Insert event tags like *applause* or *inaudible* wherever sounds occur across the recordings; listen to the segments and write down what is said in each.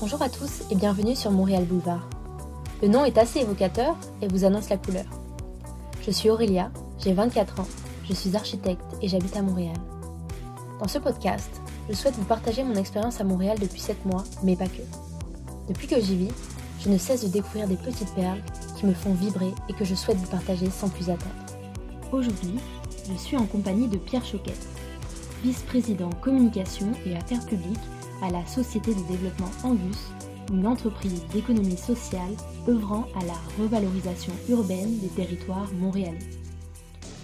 Bonjour à tous et bienvenue sur Montréal Boulevard. Le nom est assez évocateur et vous annonce la couleur. Je suis Aurélia, j'ai 24 ans, je suis architecte et j'habite à Montréal. Dans ce podcast, je souhaite vous partager mon expérience à Montréal depuis 7 mois, mais pas que. Depuis que j'y vis, je ne cesse de découvrir des petites perles qui me font vibrer et que je souhaite vous partager sans plus attendre. Aujourd'hui, je suis en compagnie de Pierre Choquette, vice-président communication et affaires publiques à la Société de développement Angus, une entreprise d'économie sociale œuvrant à la revalorisation urbaine des territoires montréalais.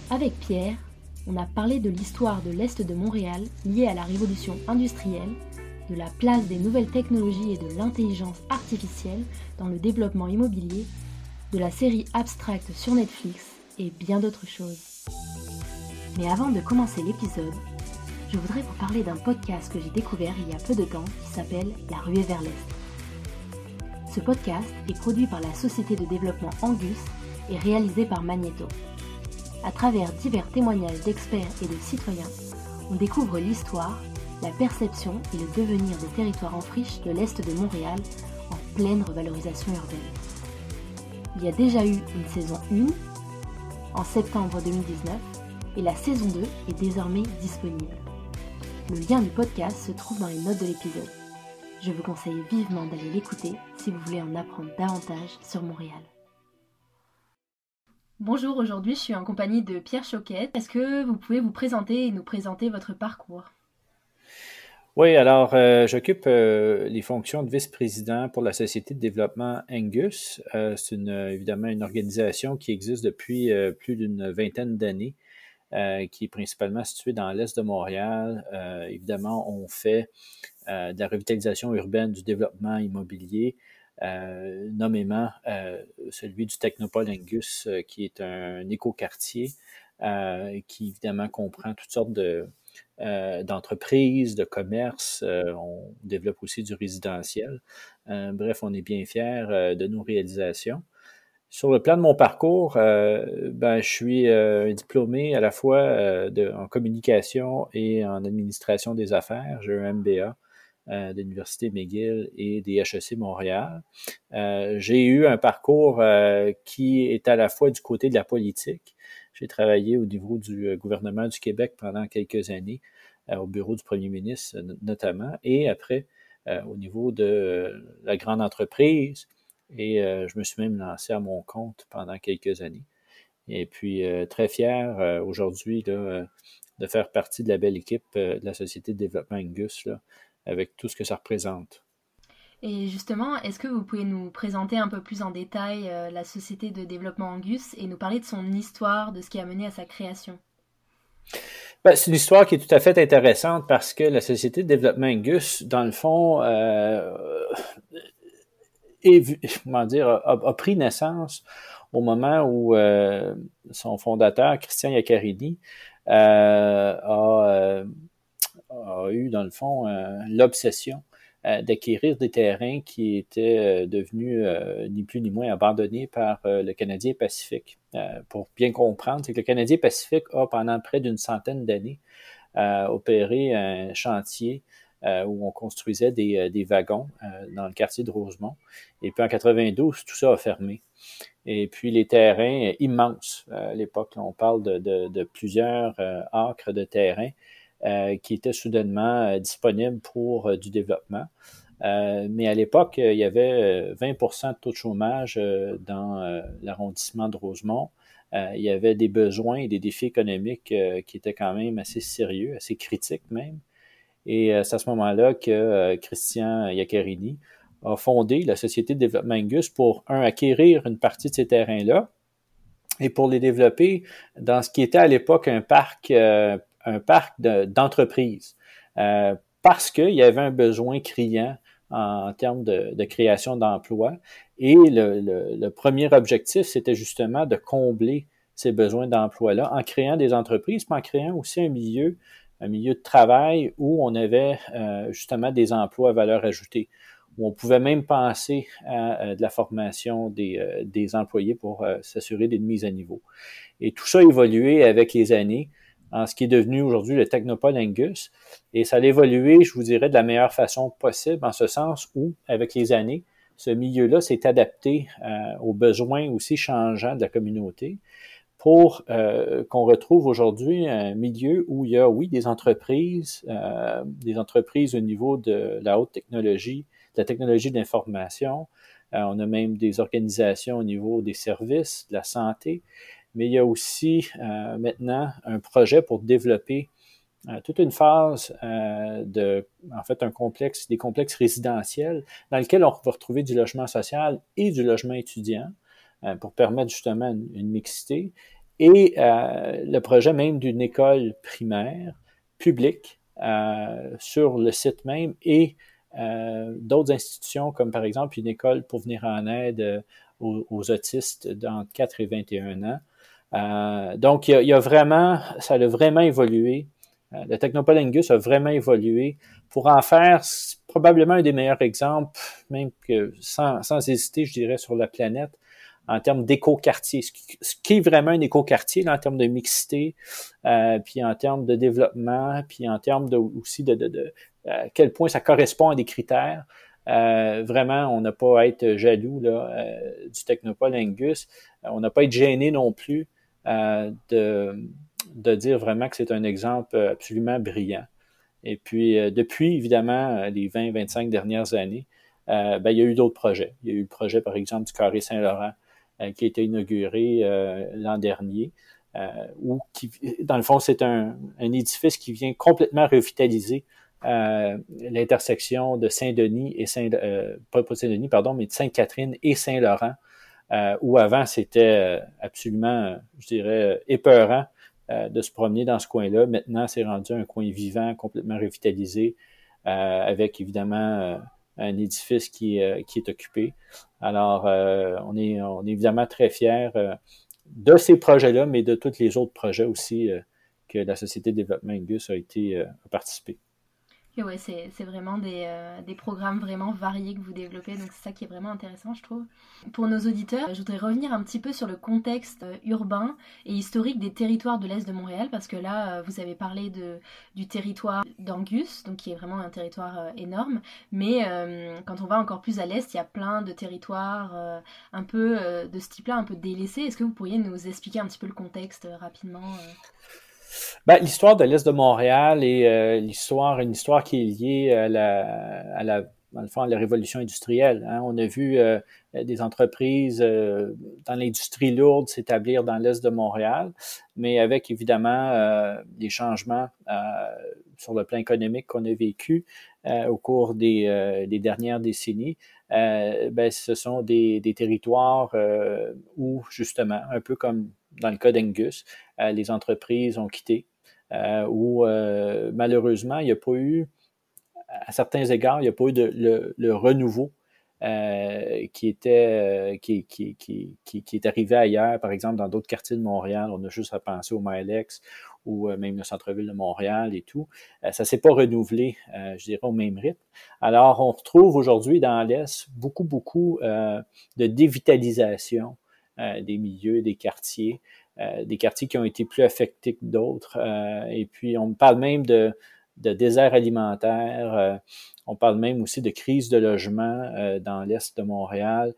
Avec Pierre, on a parlé de l'histoire de l'Est de Montréal liée à la révolution industrielle, de la place des nouvelles technologies et de l'intelligence artificielle dans le développement immobilier, de la série Abstract sur Netflix et bien d'autres choses. Mais avant de commencer l'épisode, je voudrais vous parler d'un podcast que j'ai découvert il y a peu de temps qui s'appelle La ruée vers l'Est. Ce podcast est produit par la société de développement Angus et réalisé par Magneto. À travers divers témoignages d'experts et de citoyens, on découvre l'histoire, la perception et le devenir des territoires en friche de l'Est de Montréal en pleine revalorisation urbaine. Il y a déjà eu une saison 1 en septembre 2019 et la saison 2 est désormais disponible. Le lien du podcast se trouve dans les notes de l'épisode. Je vous conseille vivement d'aller l'écouter si vous voulez en apprendre davantage sur Montréal. Bonjour, aujourd'hui je suis en compagnie de Pierre Choquette. Est-ce que vous pouvez vous présenter et nous présenter votre parcours? Oui, alors euh, j'occupe euh, les fonctions de vice-président pour la Société de développement Angus. Euh, c'est évidemment une organisation qui existe depuis plus d'une vingtaine d'années euh, qui est principalement situé dans l'est de Montréal. Euh, évidemment, on fait euh, de la revitalisation urbaine, du développement immobilier, nommément celui du Technopole Angus, qui est un écoquartier qui évidemment comprend toutes sortes de, d'entreprises, de commerces. on développe aussi du résidentiel. bref, on est bien fiers de nos réalisations. Sur le plan de mon parcours, euh, ben, je suis euh, diplômé à la fois euh, en communication et en administration des affaires. J'ai un MBA de l'Université McGill et des HEC Montréal. J'ai eu un parcours qui est à la fois du côté de la politique. J'ai travaillé au niveau du gouvernement du Québec pendant quelques années, au bureau du premier ministre notamment, et après au niveau de la grande entreprise et euh, je me suis même lancé à mon compte pendant quelques années. Et puis, euh, très fier euh, aujourd'hui de faire partie de la belle équipe de la Société de développement Angus, là, avec tout ce que ça représente. Et justement, est-ce que vous pouvez nous présenter un peu plus en détail la Société de développement Angus et nous parler de son histoire, de ce qui a mené à sa création? Ben, c'est une histoire qui est tout à fait intéressante parce que la Société de développement Angus, dans le fond, *laughs* comment dire, a, pris naissance au moment où euh, son fondateur, Christian Iaccarini, euh, euh, a, eu, dans le fond, l'obsession d'acquérir des terrains qui étaient devenus ni plus ni moins abandonnés par le Canadien Pacifique. pour bien comprendre, c'est que le Canadien Pacifique a, pendant près d'une centaine d'années, opéré un chantier euh, où on construisait des, euh, wagons euh, dans le quartier de Rosemont. Et puis en 92, tout ça a fermé. Et puis les terrains immenses, à l'époque, on parle de plusieurs acres de terrain qui étaient soudainement disponibles pour du développement. mais à l'époque, il y avait 20% de taux de chômage dans l'arrondissement de Rosemont. il y avait des besoins et des défis économiques qui étaient quand même assez sérieux, assez critiques même. Et euh, c'est à ce moment-là que euh, Christian Iaccarini a fondé la Société de développement pour, un, acquérir une partie de ces terrains-là et pour les développer dans ce qui était à l'époque un parc, euh, un parc d'entreprises. parce qu'il y avait un besoin criant en, termes de, création d'emplois. Et le, le, premier objectif, c'était justement de combler ces besoins d'emploi-là en créant des entreprises, mais en créant aussi un milieu un milieu de travail où on avait euh, justement des emplois à valeur ajoutée, où on pouvait même penser à, de la formation des, euh, des employés pour euh, s'assurer d'une mise à niveau. Et tout ça a évolué avec les années. en ce qui est devenu aujourd'hui le Technopole Angus. Et ça a évolué, je vous dirais, de la meilleure façon possible, en ce sens où, avec les années, ce milieu-là s'est adapté euh, aux besoins aussi changeants de la communauté pour euh, qu'on retrouve aujourd'hui un milieu où il y a, oui, des entreprises, euh, des entreprises au niveau de la haute technologie, de la technologie d'information. on a même des organisations au niveau des services, de la santé, mais il y a aussi maintenant un projet pour développer euh, toute une phase euh, de, en fait, un complexe, des complexes résidentiels dans lequel on va retrouver du logement social et du logement étudiant euh, pour permettre justement une, mixité. Et le projet même d'une école primaire publique sur le site même et d'autres institutions comme par exemple une école pour venir en aide aux, autistes d'entre 4 et 21 ans. donc, il y, a, vraiment, ça a vraiment évolué euh, le Technopole Angus a vraiment évolué pour en faire probablement un des meilleurs exemples, même sans, sans hésiter, je dirais, sur la planète, en termes d'éco-quartier. Ce qui est vraiment un éco-quartier en termes de mixité, euh, puis en termes de développement, puis en termes de, aussi de, de, de à euh, quel point ça correspond à des critères. Euh, vraiment, on n'a pas à être jaloux là, euh, du Technopole Angus. on n'a pas à être gêné non plus de de dire vraiment que c'est un exemple euh, absolument brillant. Et puis, euh, depuis, évidemment, euh, les 20-25 dernières années, ben, il y a eu d'autres projets. Il y a eu le projet, par exemple, du Carré Saint-Laurent, qui a été inauguré l'an dernier, où, qui, dans le fond, c'est un, édifice qui vient complètement revitaliser l'intersection de Saint-Denis et Saint, pas Saint-Denis, pardon, mais de Sainte-Catherine et Saint-Laurent, où avant c'était absolument, je dirais, épeurant euh, de se promener dans ce coin-là. Maintenant, c'est rendu un coin vivant, complètement revitalisé, euh, avec évidemment euh, un édifice qui, qui est occupé. Alors, on, est, on est évidemment très fiers de ces projets-là, mais de tous les autres projets aussi que la Société de développement Ingus a été a participé c'est vraiment des, euh, des, programmes vraiment variés que vous développez, donc c'est ça qui est vraiment intéressant, je trouve. Pour nos auditeurs, je voudrais revenir un petit peu sur le contexte euh, urbain et historique des territoires de l'Est de Montréal, parce que là, euh, vous avez parlé du territoire d'Angus, donc qui est vraiment un territoire énorme, mais quand on va encore plus à l'Est, il y a plein de territoires un peu de ce type-là, un peu délaissés. Est-ce que vous pourriez nous expliquer un petit peu le contexte rapidement ben, l'histoire de l'Est de Montréal et euh, l'histoire, une histoire qui est liée à la, à la, dans le fond, à la révolution industrielle. Hein. On a vu euh, des entreprises euh, dans l'industrie lourde s'établir dans l'Est de Montréal, mais avec évidemment des changements sur le plan économique qu'on a vécu au cours des, des dernières décennies. ben, ce sont des, des territoires où, justement, un peu comme dans le cas d'Angus, euh, les entreprises ont quitté, euh, où euh, malheureusement, il n'y a pas eu, à certains égards, il n'y a pas eu le, renouveau qui était qui, est arrivé ailleurs, par exemple dans d'autres quartiers de Montréal. On a juste à penser au Milex ou même le centre-ville de Montréal et tout. ça s'est pas renouvelé, je dirais, au même rythme. Alors, on retrouve aujourd'hui dans l'Est beaucoup, beaucoup de dévitalisation des milieux, des quartiers. Euh, des quartiers qui ont été plus affectés que d'autres. Euh, et puis, on parle même de, de désert alimentaire. Euh, on parle même aussi de crise de logement dans l'Est de Montréal.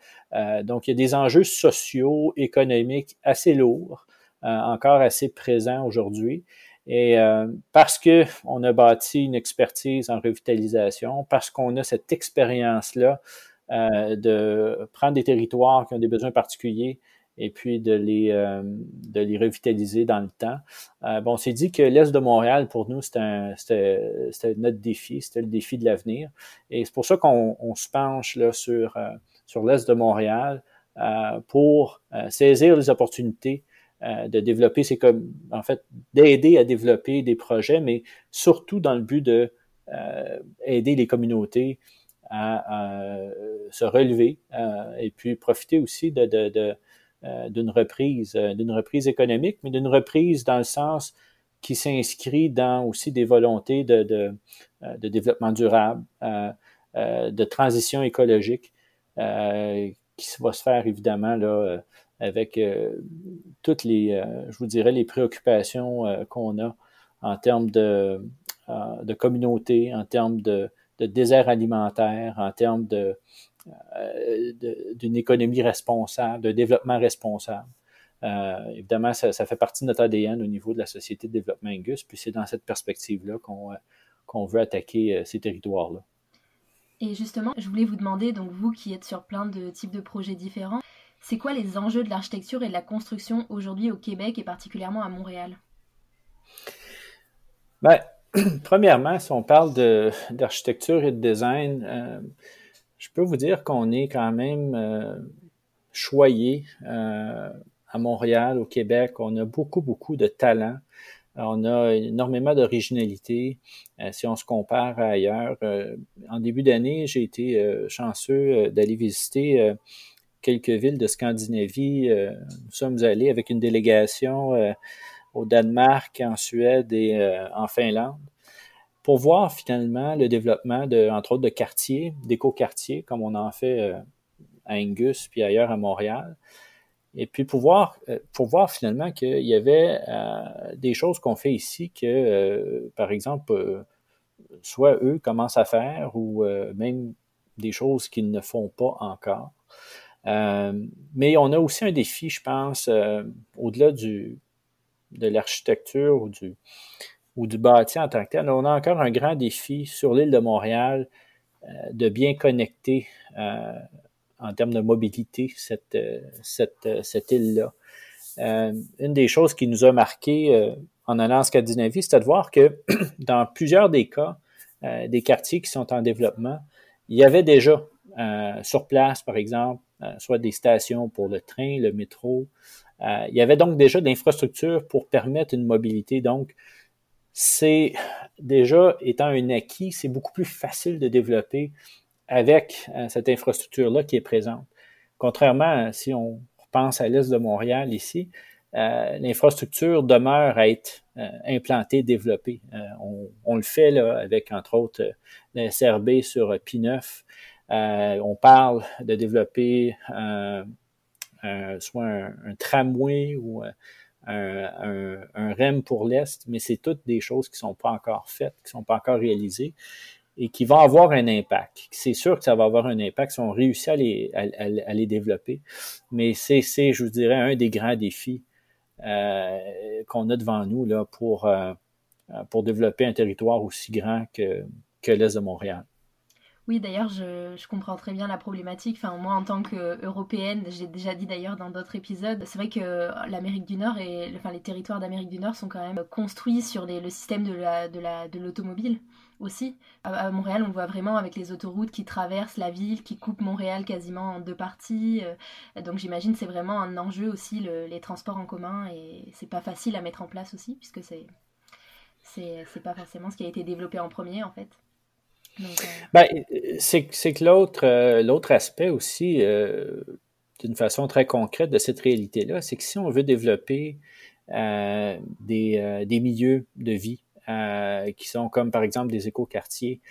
donc, il y a des enjeux sociaux, économiques assez lourds, encore assez présents aujourd'hui. Et parce que on a bâti une expertise en revitalisation, parce qu'on a cette expérience-là de prendre des territoires qui ont des besoins particuliers et puis de les, euh, de les revitaliser dans le temps. Euh, bon, on s'est dit que l'Est de Montréal, pour nous, c'était notre défi, c'était le défi de l'avenir. Et c'est pour ça qu'on se penche là, sur, euh, sur l'Est de Montréal pour saisir les opportunités de développer, c'est comme, en fait, d'aider à développer des projets, mais surtout dans le but de aider les communautés à, se relever et puis profiter aussi de, de, de euh, d'une reprise, euh, d'une reprise économique, mais d'une reprise dans le sens qui s'inscrit dans aussi des volontés de, de, euh, de développement durable, de transition écologique, qui va se faire évidemment là, avec toutes les, je vous dirais, les préoccupations qu'on a en termes de, de communauté, en termes de, de désert alimentaire, en termes de, d'une économie responsable, de développement responsable. Euh, évidemment, ça, fait partie de notre ADN au niveau de la Société de développement Angus, puis c'est dans cette perspective-là qu'on euh, veut attaquer euh, ces territoires-là. Et justement, je voulais vous demander, donc vous qui êtes sur plein de types de projets différents, c'est quoi les enjeux de l'architecture et de la construction aujourd'hui au Québec et particulièrement à Montréal? Ben, *clears throat* Premièrement, si on parle d'architecture et de design, je peux vous dire qu'on est quand même choyé à Montréal, au Québec, on a beaucoup, beaucoup de talent. On a énormément d'originalité euh, si on se compare ailleurs. Euh, en début d'année, j'ai été euh, chanceux d'aller visiter quelques villes de Scandinavie. nous sommes allés avec une délégation au Danemark, en Suède et en Finlande pour voir finalement le développement de, entre autres, de quartiers, d'éco-quartiers, comme on en fait à Angus puis ailleurs à Montréal. Et puis pour voir, euh, pour voir finalement qu'il y avait euh, des choses qu'on fait ici que, euh, par exemple, soit eux commencent à faire ou même des choses qu'ils ne font pas encore. mais on a aussi un défi, je pense, au-delà du de l'architecture ou du ou du bâti en tant que tel. On a encore un grand défi sur l'île de Montréal de bien connecter en termes de mobilité, cette, euh, euh, île-là. Euh, une des choses qui nous a marqué en allant en Scandinavie, c'était de voir que *clears throat* dans plusieurs des cas, des quartiers qui sont en développement, il y avait déjà sur place, par exemple, soit des stations pour le train, le métro. Il y avait donc déjà d'infrastructures pour permettre une mobilité. Donc, c'est déjà étant un acquis, c'est beaucoup plus facile de développer avec euh, cette infrastructure-là qui est présente. Contrairement si on pense à l'est de Montréal ici, euh, l'infrastructure demeure à être euh, implantée, développée. On, le fait là, avec, entre autres, le SRB sur P9. on parle de développer soit un, tramway ou un, un, REM pour l'Est, mais c'est toutes des choses qui ne sont pas encore faites, qui ne sont pas encore réalisées et qui vont avoir un impact. C'est sûr que ça va avoir un impact si on réussit à les, à, les développer, mais c'est, je vous dirais, un des grands défis euh, qu'on a devant nous là, pour, euh, pour développer un territoire aussi grand que, que l'Est de Montréal. Oui, d'ailleurs, je, comprends très bien la problématique. Enfin, moi, en tant qu'Européenne, j'ai déjà dit d'ailleurs dans d'autres épisodes, c'est vrai que l'Amérique du Nord et enfin, les territoires d'Amérique du Nord sont quand même construits sur le système de l'automobile. Aussi. À, Montréal, on voit vraiment avec les autoroutes qui traversent la ville, qui coupent Montréal quasiment en deux parties. Euh, donc j'imagine c'est vraiment un enjeu aussi les transports en commun et c'est pas facile à mettre en place aussi puisque c'est c'est pas forcément ce qui a été développé en premier en fait. Euh, ben, c'est que l'autre euh, aspect aussi, d'une façon très concrète de cette réalité-là, c'est que si on veut développer des, des, milieux de vie euh, qui sont comme par exemple des écoquartiers,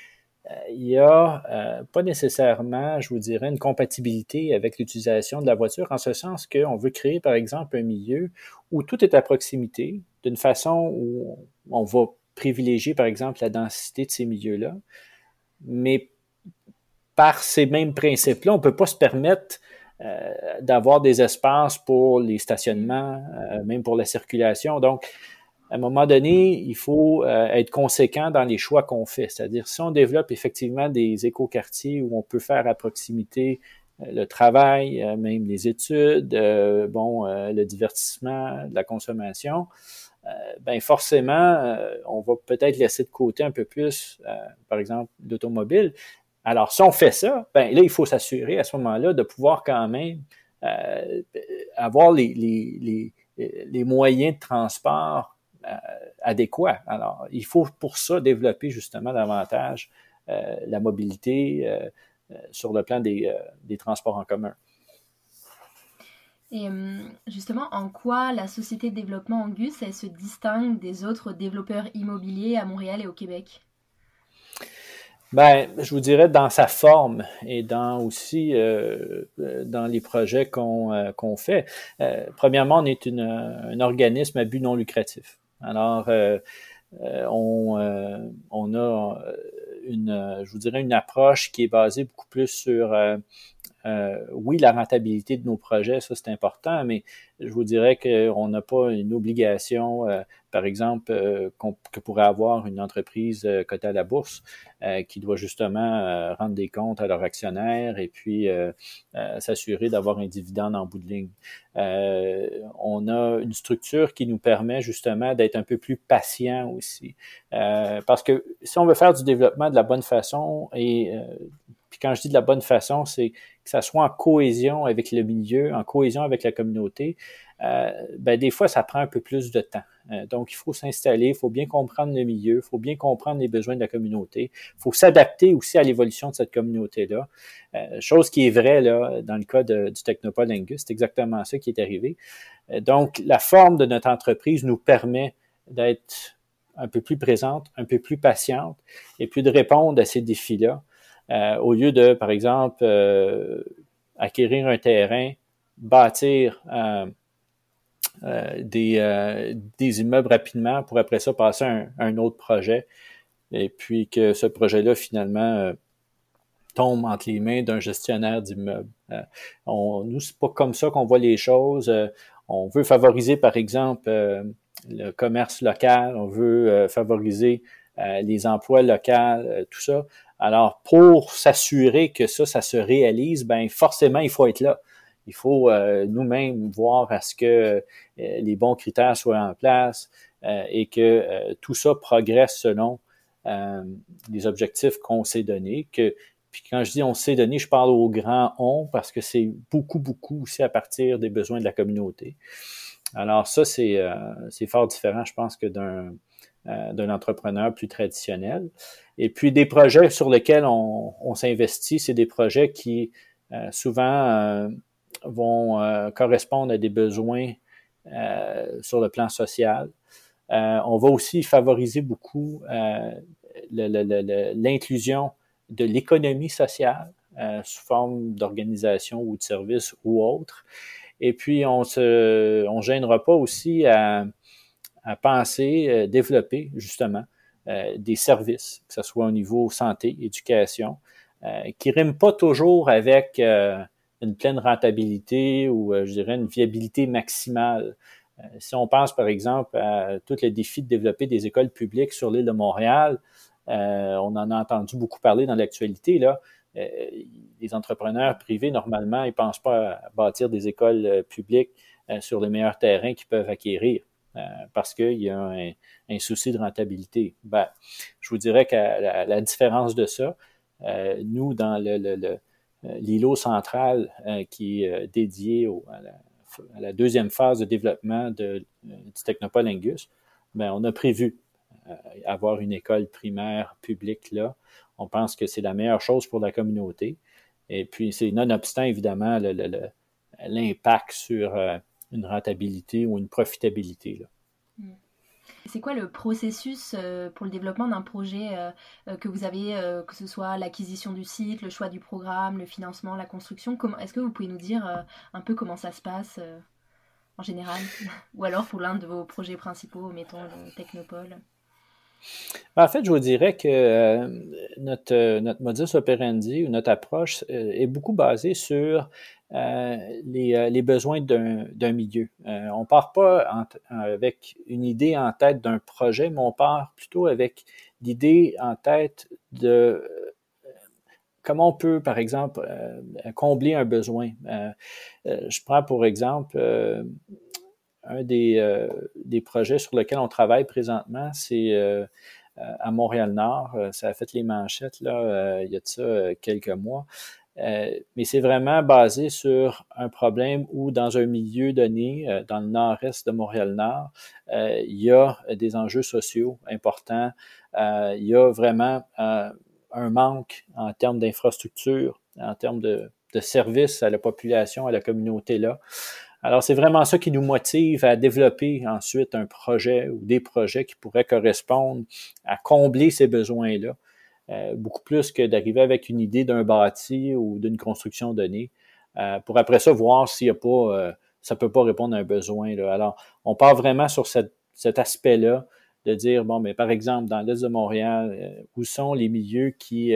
euh, il n'y a euh, pas nécessairement, je vous dirais, une compatibilité avec l'utilisation de la voiture, en ce sens qu'on veut créer, par exemple, un milieu où tout est à proximité, d'une façon où on va privilégier, par exemple, la densité de ces milieux-là, mais par ces mêmes principes-là, on ne peut pas se permettre d'avoir des espaces pour les stationnements, même pour la circulation. Donc, à un moment donné, il faut euh, être conséquent dans les choix qu'on fait. C'est-à-dire, si on développe effectivement des écoquartiers où on peut faire à proximité euh, le travail, euh, même les études, bon, le divertissement, la consommation, ben forcément, on va peut-être laisser de côté un peu plus, par exemple, l'automobile. Alors, si on fait ça, ben là, il faut s'assurer à ce moment-là de pouvoir quand même avoir les, moyens de transport euh, adéquat. Alors, il faut pour ça développer justement davantage euh, la mobilité euh, sur le plan des, transports en commun. Et justement, en quoi la société de développement Angus, se distingue des autres développeurs immobiliers à Montréal et au Québec? Ben, je vous dirais dans sa forme et dans aussi euh, dans les projets qu'on euh, fait. Euh, premièrement, on est une, un organisme à but non lucratif. Alors, on, on a une, je vous dirais, une approche qui est basée beaucoup plus sur euh, oui, la rentabilité de nos projets, ça c'est important, mais je vous dirais qu'on n'a pas une obligation, euh, par exemple, euh, que pourrait avoir une entreprise cotée à la bourse qui doit justement rendre des comptes à leurs actionnaires et puis s'assurer d'avoir un dividende en bout de ligne. on a une structure qui nous permet justement d'être un peu plus patient aussi. parce que si on veut faire du développement de la bonne façon et puis quand je dis de la bonne façon, c'est que ça soit en cohésion avec le milieu, en cohésion avec la communauté. Euh, ben des fois, ça prend un peu plus de temps. Euh, donc, il faut s'installer, il faut bien comprendre le milieu, il faut bien comprendre les besoins de la communauté. Il faut s'adapter aussi à l'évolution de cette communauté-là. Euh, chose qui est vraie là, dans le cas du Technopole Angus, c'est exactement ça qui est arrivé. donc, la forme de notre entreprise nous permet d'être un peu plus présente, un peu plus patiente, et puis de répondre à ces défis-là euh, au lieu de, par exemple, euh, acquérir un terrain, bâtir euh, des, des, immeubles rapidement pour après ça passer à un, autre projet et puis que ce projet-là finalement tombe entre les mains d'un gestionnaire d'immeubles. on, nous, c'est pas comme ça qu'on voit les choses. on veut favoriser, par exemple, le commerce local, on veut favoriser les emplois locaux, tout ça. Alors, pour s'assurer que ça, ça se réalise, ben forcément, il faut être là. Il faut euh, nous-mêmes voir à ce que euh, les bons critères soient en place euh, et que tout ça progresse selon les objectifs qu'on s'est donnés. Que, puis quand je dis on s'est donné, je parle au grand on parce que c'est beaucoup, beaucoup aussi à partir des besoins de la communauté. Alors ça, c'est fort différent, je pense, que d'un d'un entrepreneur plus traditionnel. Et puis des projets sur lesquels on, s'investit, c'est des projets qui euh, souvent euh, vont euh, correspondre à des besoins sur le plan social. on va aussi favoriser beaucoup l'inclusion de l'économie sociale sous forme d'organisation ou de service ou autre. Et puis, on se, on gênera pas aussi à, à penser, développer justement euh, des services, que ce soit au niveau santé, éducation, euh, qui riment pas toujours avec euh, une pleine rentabilité ou, je dirais, une viabilité maximale. si on pense, par exemple, à tous les défis de développer des écoles publiques sur l'île de Montréal, on en a entendu beaucoup parler dans l'actualité, là. les entrepreneurs privés, normalement, ils pensent pas à bâtir des écoles publiques sur les meilleurs terrains qu'ils peuvent acquérir. Euh, parce qu'il y a un, souci de rentabilité. Ben, je vous dirais qu'à la, différence de ça, euh, nous, dans le, l'îlot central euh, qui est dédié à, la, deuxième phase de développement du Technopole Angus, ben, on a prévu avoir une école primaire publique là. On pense que c'est la meilleure chose pour la communauté. Et puis, c'est nonobstant, évidemment, l'impact sur une rentabilité ou une profitabilité. Hmm. C'est quoi le processus euh, pour le développement d'un projet euh, euh, que vous avez, que ce soit l'acquisition du site, le choix du programme, le financement, la construction? Est-ce que vous pouvez nous dire un peu comment ça se passe en général? *laughs* Ou alors pour l'un de vos projets principaux, mettons le Technopole? En fait, je vous dirais que notre, notre modus operandi ou notre approche est beaucoup basée sur euh, les, euh, besoins d'un milieu. Euh, on part pas avec une idée en tête d'un projet, mais on part plutôt avec l'idée en tête de comment on peut, par exemple, combler un besoin. je prends pour exemple un des, des, projets sur lesquels on travaille présentement, c'est à Montréal-Nord. Ça a fait les manchettes là, il y a de ça quelques mois. Euh, mais c'est vraiment basé sur un problème où dans un milieu donné, euh, dans le nord-est de Montréal-Nord, euh, il y a des enjeux sociaux importants. il y a vraiment un manque en termes d'infrastructures, en termes de, de services à la population, à la communauté là. Alors, c'est vraiment ça qui nous motive à développer ensuite un projet ou des projets qui pourraient correspondre à combler ces besoins-là. beaucoup plus que d'arriver avec une idée d'un bâti ou d'une construction donnée, pour après ça voir s'il n'y a pas, ça peut pas répondre à un besoin. Là. Alors, on part vraiment sur cet aspect-là de dire, bon, mais par exemple, dans l'Est de Montréal, où sont les milieux qui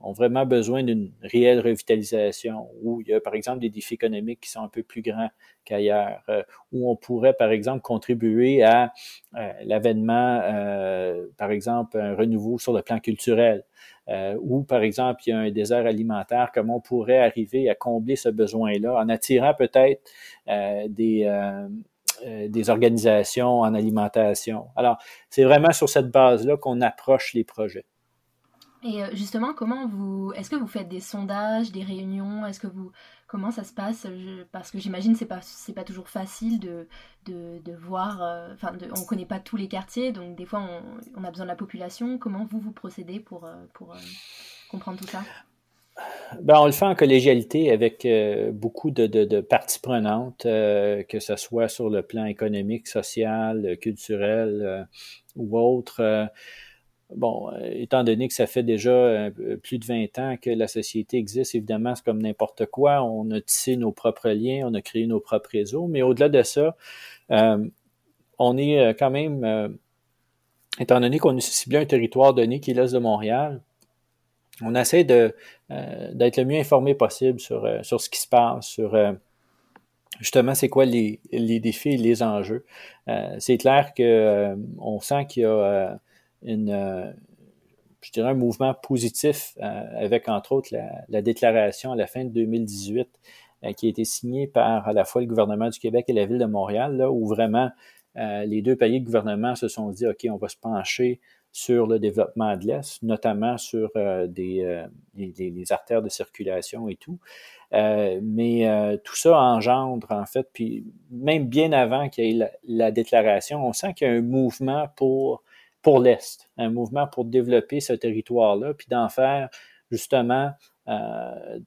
ont vraiment besoin d'une réelle revitalisation, où il y a par exemple des défis économiques qui sont un peu plus grands qu'ailleurs, euh, où on pourrait par exemple contribuer à euh, l'avènement, euh, par exemple, un renouveau sur le plan culturel, ou par exemple il y a un désert alimentaire, comment on pourrait arriver à combler ce besoin-là en attirant peut-être des des organisations en alimentation. Alors, c'est vraiment sur cette base-là qu'on approche les projets. Et euh, justement, comment vous, est-ce que vous faites des sondages, des réunions? Est-ce que vous, comment ça se passe? Parce que j'imagine c'est pas c'est pas toujours facile de de, de voir. Euh, enfin, on on connaît pas tous les quartiers, donc des fois on, a besoin de la population. Comment vous vous procédez pour euh, pour comprendre tout ça? Ben, on le fait en collégialité avec beaucoup de, de, de, parties prenantes, que ce soit sur le plan économique, social, culturel ou autre bon, euh, étant donné que ça fait déjà euh, plus de 20 ans que la société existe, évidemment, c'est comme n'importe quoi. On a tissé nos propres liens, on a créé nos propres réseaux, mais au-delà de ça, euh, on est quand même, étant donné qu'on est ciblé un territoire donné qui est l'Est de Montréal, on essaie de, d'être le mieux informé possible sur, sur ce qui se passe, sur justement c'est quoi les, les défis et les enjeux. c'est clair que on sent qu'il y a une, euh, je dirais un mouvement positif euh, avec entre autres la, déclaration à la fin de 2018 euh, qui a été signée par à la fois le gouvernement du Québec et la ville de Montréal, là, où vraiment les deux pays de gouvernement se sont dit, OK, on va se pencher sur le développement de l'Est, notamment sur des, les, artères de circulation et tout. mais tout ça engendre, en fait, puis même bien avant qu'il y ait la déclaration, on sent qu'il y a un mouvement pour pour l'Est, un mouvement pour développer ce territoire-là, puis d'en faire justement, euh,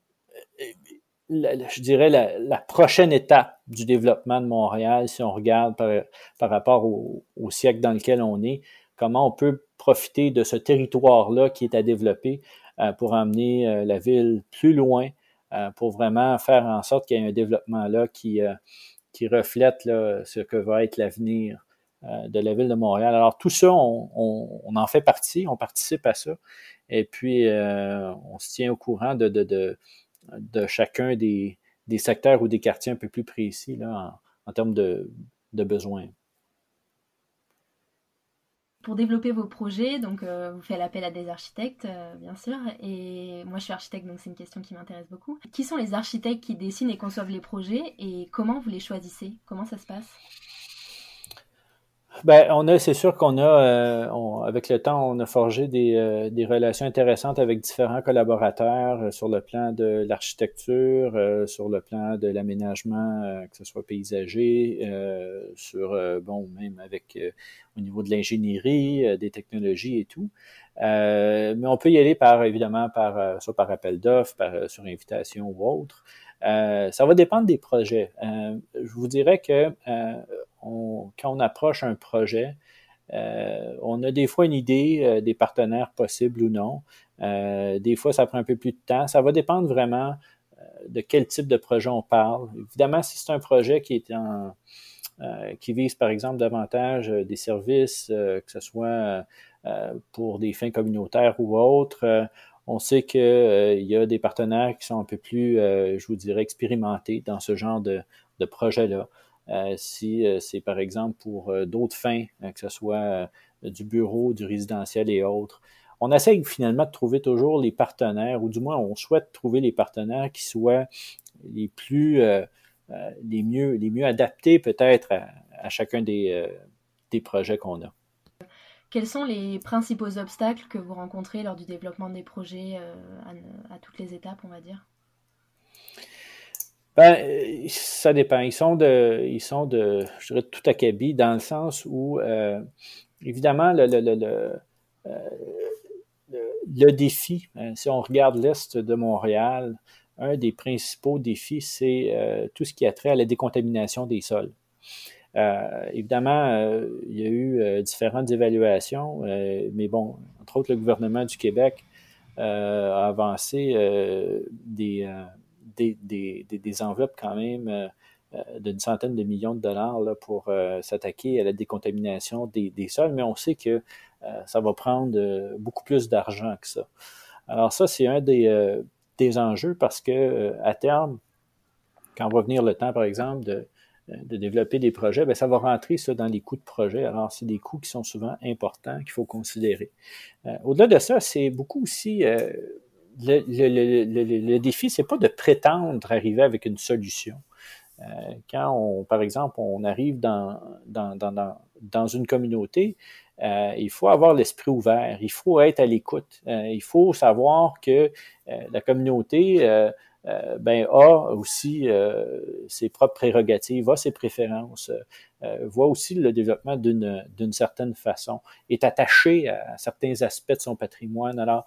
je dirais, la, prochaine étape du développement de Montréal, si on regarde par, rapport au, siècle dans lequel on est, comment on peut profiter de ce territoire-là qui est à développer euh, pour emmener euh, la ville plus loin, pour vraiment faire en sorte qu'il y ait un développement là qui, qui reflète là, ce que va être l'avenir euh, de la ville de Montréal. Alors tout ça, on, en fait partie, on participe à ça. Et puis, euh, on se tient au courant de, chacun des, secteurs ou des quartiers un peu plus précis là, en, termes de, de besoins. Pour développer vos projets, donc euh, vous faites l'appel à des architectes, bien sûr. Et moi, je suis architecte, donc c'est une question qui m'intéresse beaucoup. Qui sont les architectes qui dessinent et conçoivent les projets et comment vous les choisissez? Comment ça se passe? Ben, on a, c'est sûr qu'on a, euh, avec le temps, on a forgé des, euh, des relations intéressantes avec différents collaborateurs euh, sur le plan de l'architecture, sur le plan de l'aménagement, que ce soit paysager, sur, bon, même avec au niveau de l'ingénierie, des technologies et tout. mais on peut y aller par, évidemment, par, soit par appel d'offres, par, sur invitation ou autre. ça va dépendre des projets. je vous dirais que quand on approche un projet, euh, on a des fois une idée euh, des partenaires possibles ou non. Euh, des fois, ça prend un peu plus de temps. Ça va dépendre vraiment de quel type de projet on parle. Évidemment, si c'est un projet qui vise, par exemple, davantage des services, que ce soit pour des fins communautaires ou autres, on sait qu'il y a des partenaires qui sont un peu plus, je vous dirais, expérimentés dans ce genre de projet-là. Euh, si euh, c'est par exemple pour euh, d'autres fins, que ce soit du bureau, du résidentiel et autres. On essaye finalement de trouver toujours les partenaires, ou du moins on souhaite trouver les partenaires qui soient les plus, les mieux, les mieux adaptés peut-être à, chacun des, des projets qu'on a. Quels sont les principaux obstacles que vous rencontrez lors du développement des projets à, toutes les étapes, on va dire? Ben, ça dépend. Ils sont de, ils sont de, je dirais, tout acabit dans le sens où, euh, évidemment, le, le, le, euh, le, défi, hein, si on regarde l'Est de Montréal, un des principaux défis, c'est euh, tout ce qui a trait à la décontamination des sols. évidemment, il y a eu différentes évaluations, mais bon, entre autres, le gouvernement du Québec a avancé des, des, des, enveloppes quand même d'une centaine de millions de dollars là, pour s'attaquer à la décontamination des, sols, mais on sait que ça va prendre beaucoup plus d'argent que ça. Alors ça, c'est un des, des enjeux parce que à terme, quand va venir le temps, par exemple, de, de développer des projets, bien, ça va rentrer ça dans les coûts de projet. Alors, c'est des coûts qui sont souvent importants qu'il faut considérer. Euh, au-delà de ça, c'est beaucoup aussi euh, le, le, le, le, défi, c'est pas de prétendre arriver avec une solution. Euh, quand on, par exemple, on arrive dans, dans, dans, dans une communauté, euh, il faut avoir l'esprit ouvert, il faut être à l'écoute, euh, il faut savoir que la communauté euh, ben, a aussi euh, ses propres prérogatives, a ses préférences, euh, voit aussi le développement d'une certaine façon, est attaché à certains aspects de son patrimoine. Alors,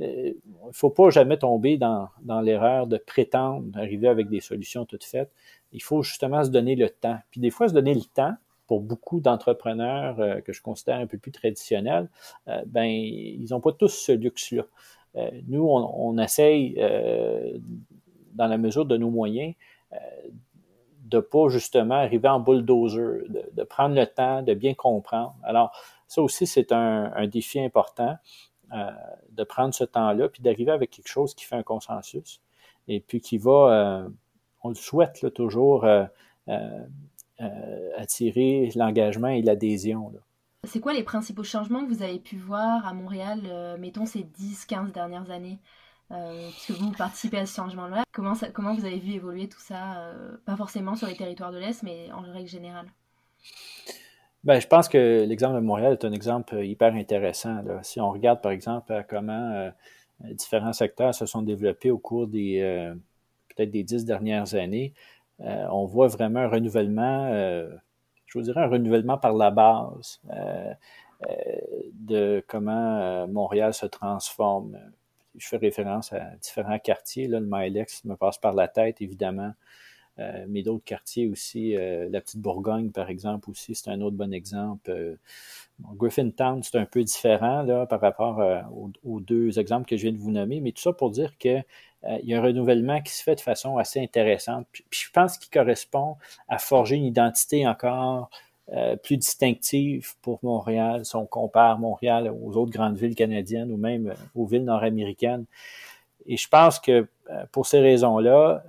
il ne faut pas jamais tomber dans, l'erreur de prétendre arriver avec des solutions toutes faites. Il faut justement se donner le temps. Puis des fois, se donner le temps, pour beaucoup d'entrepreneurs que je considère un peu plus traditionnels, ben ils n'ont pas tous ce luxe-là. Euh, nous, on, essaye, euh, dans la mesure de nos moyens, euh, de pas justement arriver en bulldozer, de, prendre le temps, de bien comprendre. Alors, ça aussi, c'est un, défi important de prendre ce temps-là, puis d'arriver avec quelque chose qui fait un consensus, et puis qui va, on le souhaite là, toujours, attirer l'engagement et l'adhésion. C'est quoi les principaux changements que vous avez pu voir à Montréal, euh, mettons ces 10-15 dernières années euh, Puisque vous participez à ce changement-là, comment, comment vous avez vu évoluer tout ça euh, Pas forcément sur les territoires de l'Est, mais en règle générale? Ben, je pense que l'exemple de Montréal est un exemple hyper intéressant. Si on regarde, par exemple, comment différents secteurs se sont développés au cours des peut-être des dix dernières années, on voit vraiment un renouvellement je vous dirais, un renouvellement par la base euh, euh, de comment euh, Montréal se transforme. Je fais référence à différents quartiers. Là, le Milex me passe par la tête, évidemment. Mais d'autres quartiers aussi, la Petite Bourgogne, par exemple, aussi, c'est un autre bon exemple. Griffintown, c'est un peu différent là, par rapport aux, aux, deux exemples que je viens de vous nommer, mais tout ça pour dire que euh, y a un renouvellement qui se fait de façon assez intéressante. Puis, je pense qu'il correspond à forger une identité encore euh, plus distinctive pour Montréal si on compare Montréal aux autres grandes villes canadiennes ou même euh, aux villes nord-américaines. Et je pense que pour ces raisons-là,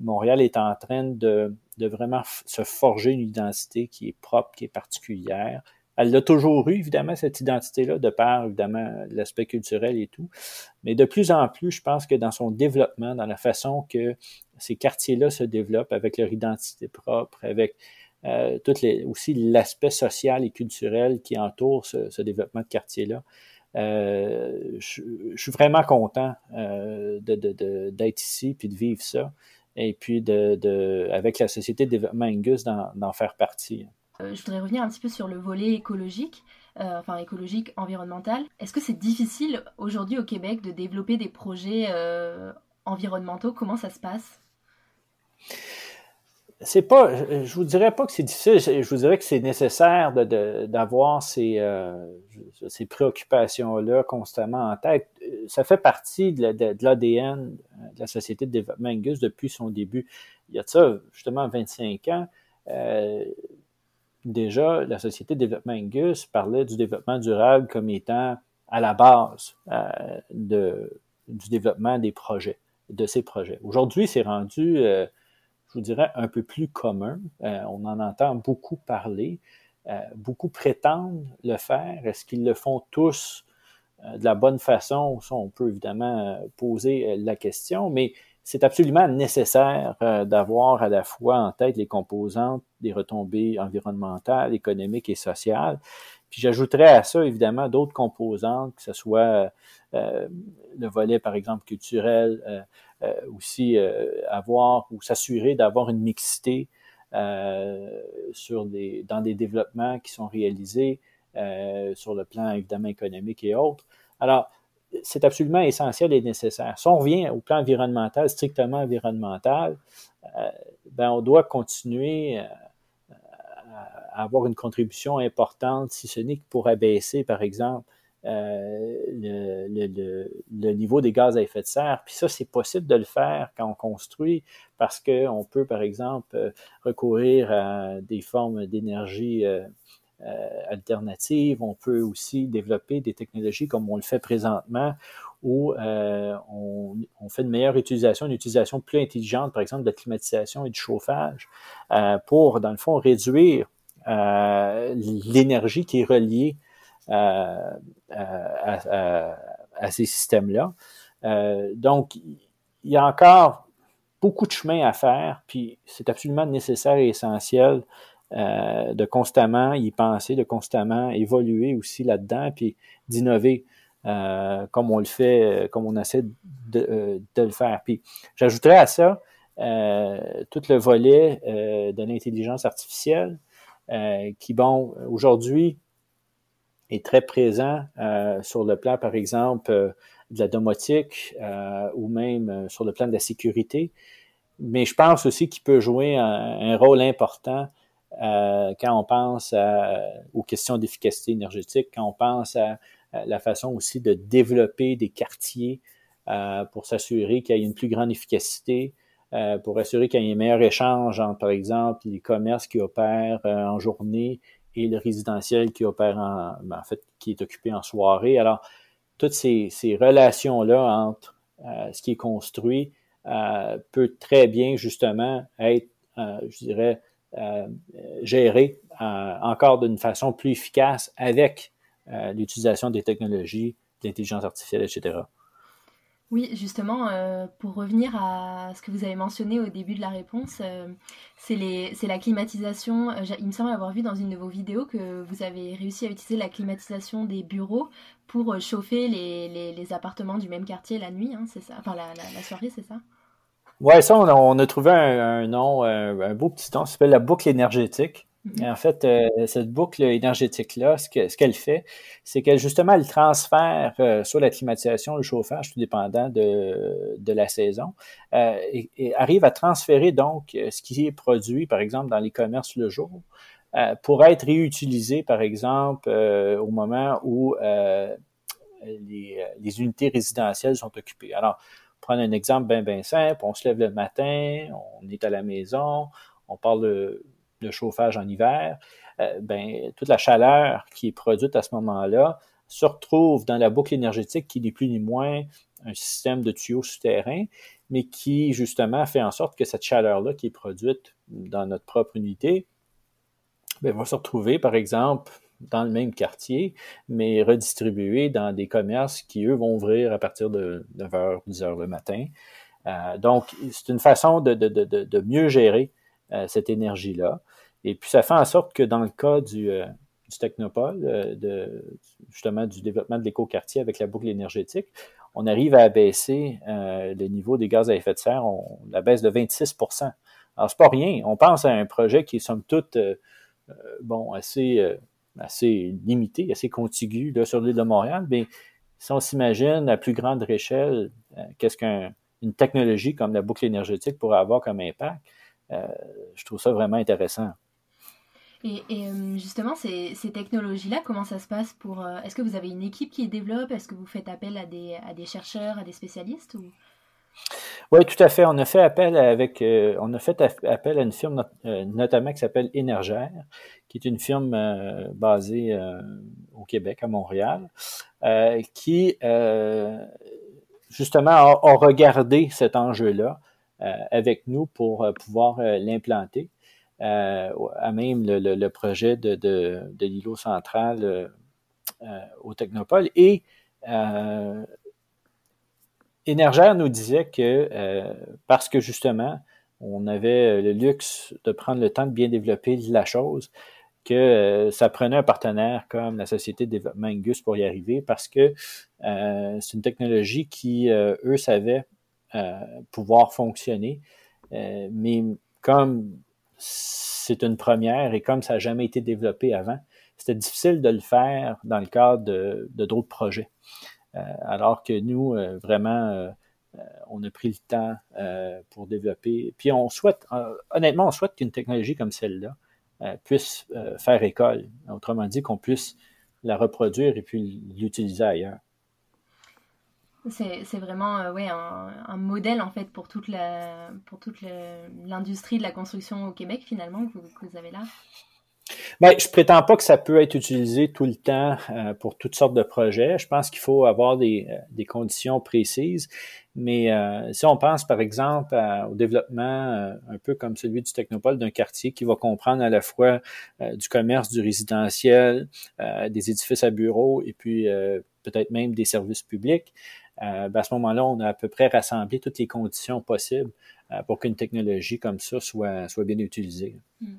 Montréal est en train de, de vraiment se forger une identité qui est propre, qui est particulière, elle l'a toujours eu, évidemment, cette identité-là, de par, évidemment, l'aspect culturel et tout. Mais de plus en plus, je pense que dans son développement, dans la façon que ces quartiers-là se développent avec leur identité propre, avec euh, tout les, aussi l'aspect social et culturel qui entoure ce, développement de quartier-là, euh, je, suis vraiment content euh, d'être ici puis de vivre ça et puis de, avec la société de développement Angus d'en faire partie. Euh, je voudrais revenir un petit peu sur le volet écologique, enfin écologique, environnemental. Est-ce que c'est difficile aujourd'hui au Québec de développer des projets environnementaux? Comment ça se passe? C'est pas, je vous dirais pas que c'est difficile, je vous dirais que c'est nécessaire d'avoir ces, ces préoccupations-là constamment en tête. Ça fait partie de l'ADN de, la Société de développement Angus depuis son début. Il y a de ça, justement, 25 ans déjà, la Société de développement Angus parlait du développement durable comme étant à la base euh, de, du développement des projets, de ces projets. Aujourd'hui, c'est rendu, euh, je vous dirais, un peu plus commun. Euh, on en entend beaucoup parler, beaucoup prétendent le faire. Est-ce qu'ils le font tous de la bonne façon? Ça, on peut évidemment poser la question, mais c'est absolument nécessaire euh, d'avoir à la fois en tête les composantes des retombées environnementales, économiques et sociales. Puis j'ajouterais à ça évidemment d'autres composantes, que ce soit euh, le volet par exemple culturel, euh, aussi avoir ou s'assurer d'avoir une mixité sur des, dans des développements qui sont réalisés sur le plan évidemment économique et autres. Alors, c'est absolument essentiel et nécessaire. Si on revient au plan environnemental, strictement environnemental, euh, ben on doit continuer euh, à avoir une contribution importante, si ce n'est que pour abaisser, par exemple, le, le, le, niveau des gaz à effet de serre. Puis ça, c'est possible de le faire quand on construit parce qu'on peut, par exemple, recourir à des formes d'énergie alternatives. On peut aussi développer des technologies comme on le fait présentement où euh, on, fait une meilleure utilisation, une utilisation plus intelligente, par exemple, de la climatisation et du chauffage, euh, pour, dans le fond, réduire euh, l'énergie qui est reliée à, ces systèmes-là. donc, il y a encore beaucoup de chemin à faire, puis c'est absolument nécessaire et essentiel de constamment y penser, de constamment évoluer aussi là-dedans, puis d'innover. Euh, comme on le fait, euh, comme on essaie de, euh, de le faire. Puis j'ajouterais à ça tout le volet de l'intelligence artificielle qui, bon, aujourd'hui très présent sur le plan, par exemple, de la domotique ou même sur le plan de la sécurité. Mais je pense aussi qu'il peut jouer un, rôle important quand on pense aux questions d'efficacité énergétique, quand on pense à euh, la façon aussi de développer des quartiers euh, pour s'assurer qu'il y ait une plus grande efficacité, euh, pour assurer qu'il y ait un meilleur échange entre, par exemple, les commerces qui opèrent en journée et le résidentiel qui opère en, ben, en fait, qui est occupé en soirée. Alors, toutes ces, relations-là entre ce qui est construit peut très bien justement être, je dirais, géré encore d'une façon plus efficace avec euh, l'utilisation des technologies, de l'intelligence artificielle, etc. Oui, justement, euh, pour revenir à ce que vous avez mentionné au début de la réponse, euh, c'est la climatisation. il me semble avoir vu dans une de vos vidéos que vous avez réussi à utiliser la climatisation des bureaux pour chauffer les, appartements du même quartier la nuit, hein, c'est ça? Enfin, la, soirée, c'est ça? Oui, ça, on a, trouvé un, nom, un, beau petit nom, ça s'appelle la boucle énergétique. En fait, euh, cette boucle énergétique-là, ce qu'elle ce fait, c'est qu'elle justement elle transfère euh, soit la climatisation, le chauffage, tout dépendant de, de la saison, euh, et, arrive à transférer donc ce qui est produit, par exemple, dans les commerces le jour, pour être réutilisé, par exemple, au moment où les, les, unités résidentielles sont occupées. Alors, prendre un exemple bien, bien simple, on se lève le matin, on est à la maison, on parle de chauffage en hiver, euh, ben, toute la chaleur qui est produite à ce moment-là se retrouve dans la boucle énergétique qui n'est plus ni moins un système de tuyaux souterrains, mais qui justement fait en sorte que cette chaleur-là qui est produite dans notre propre unité ben, va se retrouver, par exemple, dans le même quartier, mais redistribuée dans des commerces qui, eux, vont ouvrir à partir de 9h, 10h le matin. Euh, donc, c'est une façon de, mieux gérer cette énergie-là. Et puis, ça fait en sorte que dans le cas du, euh, Technopole, euh, justement du développement de l'écoquartier avec la boucle énergétique, on arrive à abaisser euh, le niveau des gaz à effet de serre, on, la baisse de 26% Alors, c'est pas rien. On pense à un projet qui est, somme toute, assez, assez limité, assez contigu sur l'île de Montréal, mais si on s'imagine à plus grande échelle, qu'est-ce qu'une technologie comme la boucle énergétique pourrait avoir comme impact, je trouve ça vraiment intéressant. Et, euh, justement, ces, technologies-là, comment ça se passe pour... Euh, est-ce que vous avez une équipe qui les développe? Est-ce que vous faites appel à des, à des chercheurs, à des spécialistes ou... Oui, tout à fait. On a fait appel avec, euh, on a fait appel à une firme notamment qui s'appelle Énergère, qui est une firme basée au Québec, à Montréal, qui justement a, regardé cet enjeu-là avec nous pour pouvoir l'implanter. Euh, à même le, projet de, de, l'îlot central euh, euh, au Technopole. Et Énergère nous disait que parce que justement, on avait le luxe de prendre le temps de bien développer la chose, que ça prenait un partenaire comme la Société de développement Angus pour y arriver parce que c'est une technologie qui, eux, savaient pouvoir fonctionner. mais comme c'est une première et comme ça n'a jamais été développé avant, c'était difficile de le faire dans le cadre de, d'autres projets. Euh, alors que nous, euh, vraiment, euh, on a pris le temps pour développer. Puis on souhaite, honnêtement, on souhaite qu'une technologie comme celle-là puisse faire école. Autrement dit, qu'on puisse la reproduire et puis l'utiliser ailleurs. C'est vraiment euh, ouais, un, modèle en fait pour toute l'industrie de la construction au Québec finalement que vous, avez là. Ben, je prétends pas que ça peut être utilisé tout le temps euh, pour toutes sortes de projets. Je pense qu'il faut avoir des, euh, des, conditions précises. Mais si on pense par exemple au développement un peu comme celui du Technopole d'un quartier qui va comprendre à la fois du commerce, du résidentiel, des édifices à bureaux et puis peut-être même des services publics, euh, ben, à ce moment-là, on a à peu près rassemblé toutes les conditions possibles euh, pour qu'une technologie comme ça soit, soit bien utilisée. Hmm.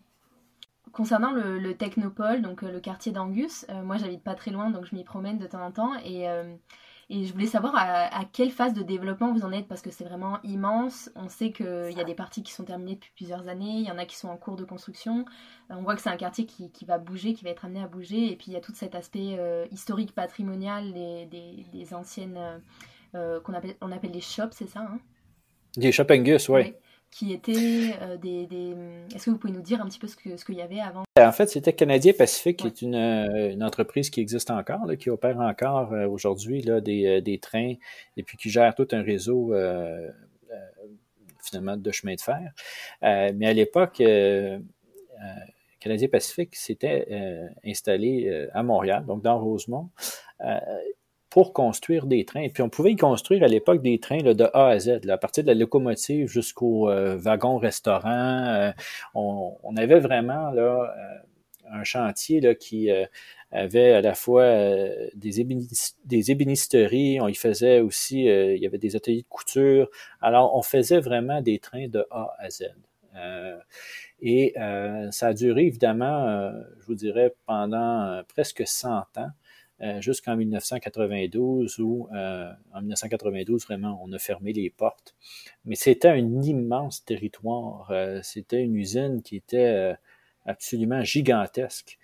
Concernant le, Technopole, donc euh, le quartier d'Angus, moi j'habite pas très loin, donc je m'y promène de temps en temps et et je voulais savoir à, quelle phase de développement vous en êtes parce que c'est vraiment immense. On sait qu'il y a des parties qui sont terminées depuis plusieurs années, il y en a qui sont en cours de construction. On voit que c'est un quartier qui, qui, va bouger, qui va être amené à bouger. Et puis il y a tout cet aspect euh, historique, patrimonial des, des, anciennes euh, euh, qu'on appelle, on appelle les shops, c'est ça hein? Des shops Angus, oui qui étaient euh, des, Est-ce que vous pouvez nous dire un petit peu ce qu'il ce y avait avant? En fait, c'était Canadien Pacifique, qui est une, euh, une, entreprise qui existe encore, qui opère encore euh, aujourd'hui des, des, trains et puis qui gère tout un réseau finalement de chemin de fer. mais à l'époque, Canadien Pacifique s'était installé à Montréal, donc dans Rosemont pour construire des trains. Puis on pouvait y construire à l'époque des trains de A à Z, à partir de la locomotive jusqu'au euh, wagon-restaurant. Euh, on, avait vraiment euh, un chantier là, qui avait à la fois des, des, ébénisteries, on y faisait aussi, il y avait des ateliers de couture. Alors on faisait vraiment des trains de A à Z. et ça a duré évidemment, je vous dirais, pendant presque 100 ans. Euh, jusqu'en 1992 où, euh, en 1992, vraiment, on a fermé les portes. Mais c'était un immense territoire. Euh, c'était une usine qui était absolument gigantesque.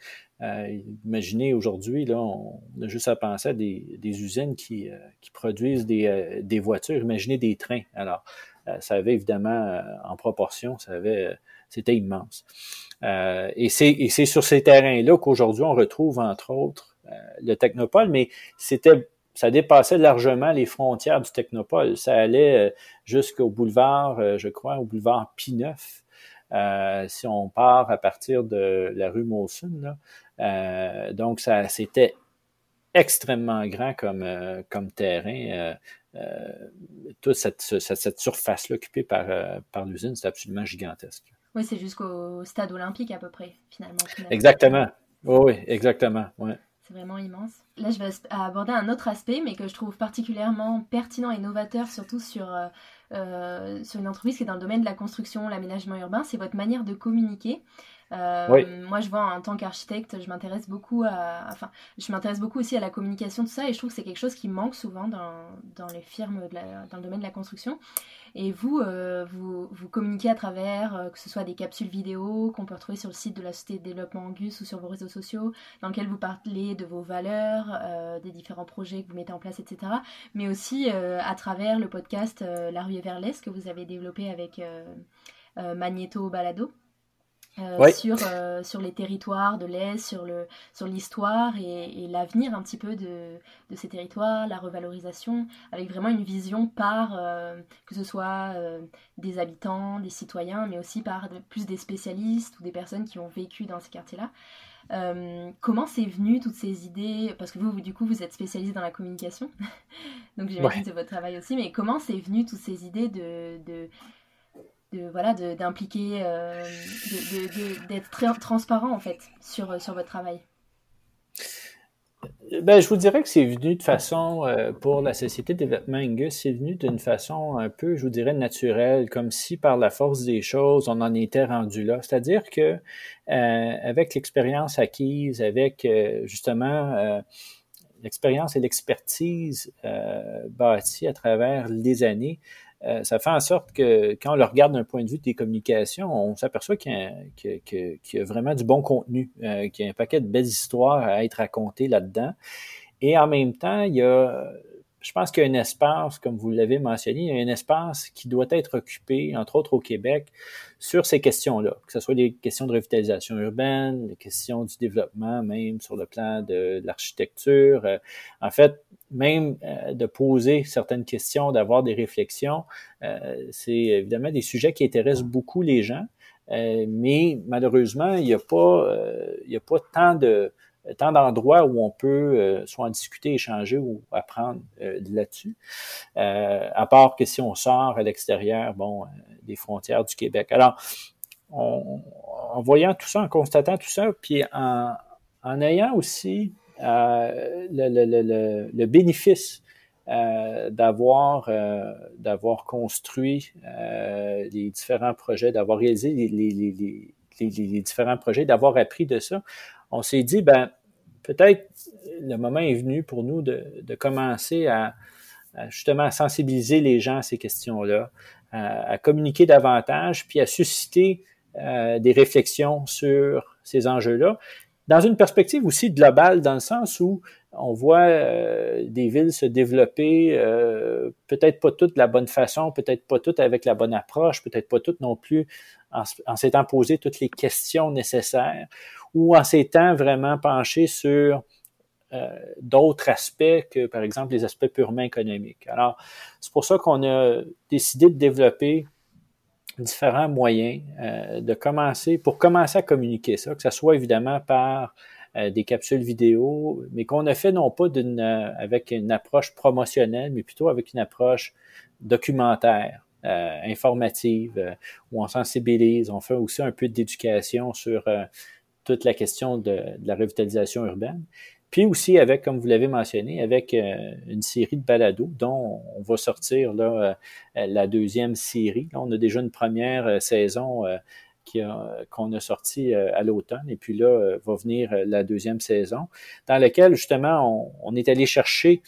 imaginez aujourd'hui, là, on a juste à penser à des, usines qui, qui produisent des, des, voitures. Imaginez des trains. Alors, ça avait évidemment, en proportion, ça avait, c'était immense. et c'est sur ces terrains-là qu'aujourd'hui, on retrouve, entre autres, euh, le Technopole, mais c'était ça dépassait largement les frontières du Technopole. Ça allait euh, jusqu'au boulevard, euh, je crois, au boulevard P9. si on part à partir de la rue Molson. donc, ça, c'était extrêmement grand comme, comme terrain. toute cette, cette, surface-là occupée par, par l'usine, c'est absolument gigantesque. Oui, c'est jusqu'au stade olympique à peu près, finalement. Exactement. oui, exactement. Ouais vraiment immense. Là, je vais aborder un autre aspect, mais que je trouve particulièrement pertinent et novateur, surtout sur, euh, euh, sur une entreprise qui est dans le domaine de la construction, l'aménagement urbain, c'est votre manière de communiquer. Euh, moi, je vois en tant qu'architecte, je m'intéresse beaucoup à, enfin, je m'intéresse beaucoup aussi à la communication, tout ça, et je trouve que c'est quelque chose qui manque souvent dans, dans les firmes, dans le domaine de la construction. Et vous, euh, vous, vous, communiquez à travers, euh, que ce soit des capsules vidéo qu'on peut retrouver sur le site de la Société de développement Angus ou sur vos réseaux sociaux, dans lesquels vous parlez de vos valeurs, des différents projets que vous mettez en place, etc. Mais aussi à travers le podcast La rue est vers l'Est que vous avez développé avec Magneto Balado. Euh, sur, euh, sur les territoires de l'Est, sur, le, sur l'histoire et, l'avenir un petit peu de, de, ces territoires, la revalorisation, avec vraiment une vision par, euh, que ce soit des habitants, des citoyens, mais aussi par plus des spécialistes ou des personnes qui ont vécu dans ces quartiers-là. comment c'est venu toutes ces idées? Parce que vous, du coup, vous êtes spécialisé dans la communication, *laughs* donc j'imagine que c'est votre travail aussi, mais comment c'est venu toutes ces idées de, de de voilà d'impliquer euh, d'être très transparent en fait sur sur votre travail ben, je vous dirais que c'est venu de façon, euh, pour la société de développement Angus, c'est venu d'une façon un peu, je vous dirais, naturelle, comme si par la force des choses, on en était rendu là. C'est-à-dire que euh, avec l'expérience acquise, avec justement l'expérience et l'expertise bâtie à travers les années, euh, ça fait en sorte que quand on le regarde d'un point de vue des communications, on s'aperçoit qu'il y, a vraiment du bon contenu, euh, qu'il y a un paquet de belles histoires à être racontées là-dedans. Et en même temps, il y a je pense qu'il y a un espace, comme vous l'avez mentionné, il y a un espace qui doit être occupé, entre autres au Québec, sur ces questions-là, que ce soit des questions de revitalisation urbaine, des questions du développement, même sur le plan de, l'architecture. Euh, en fait, même euh, de poser certaines questions, d'avoir des réflexions, euh, c'est évidemment des sujets qui intéressent beaucoup les gens, mais malheureusement, il n'y a pas, il n'y a pas tant de tant d'endroits où on peut euh, soit en discuter, échanger ou apprendre euh, là-dessus. Euh, à part que si on sort à l'extérieur, bon, des frontières du Québec. Alors, en voyant tout ça, en constatant tout ça, puis en, en ayant aussi le, le, le, le, bénéfice d'avoir d'avoir construit les différents projets, d'avoir réalisé les, les, les, les différents projets, d'avoir appris de ça, on s'est dit, ben, peut-être le moment est venu pour nous de, commencer à, justement sensibiliser les gens à ces questions-là, à, communiquer davantage, puis à susciter euh, des réflexions sur ces enjeux-là, dans une perspective aussi globale, dans le sens où on voit euh, des villes se développer, euh, peut-être pas toutes de la bonne façon, peut-être pas toutes avec la bonne approche, peut-être pas toutes non plus en, en s'étant posé toutes les questions nécessaires ou en s'étant vraiment penché sur euh, d'autres aspects que, par exemple, les aspects purement économiques. Alors, c'est pour ça qu'on a décidé de développer différents moyens euh, de commencer, pour commencer à communiquer ça, que ce soit évidemment par euh, des capsules vidéo, mais qu'on a fait non pas d'une, avec une approche promotionnelle, mais plutôt avec une approche documentaire. informative, où on sensibilise, on fait aussi un peu d'éducation sur toute la question de, la revitalisation urbaine. Puis aussi avec, comme vous l'avez mentionné, avec euh, une série de balados dont on va sortir là, euh, la deuxième série. On a déjà une première euh, saison qu'on a, sortie à l'automne et puis là va venir la deuxième saison dans laquelle justement on, est allé chercher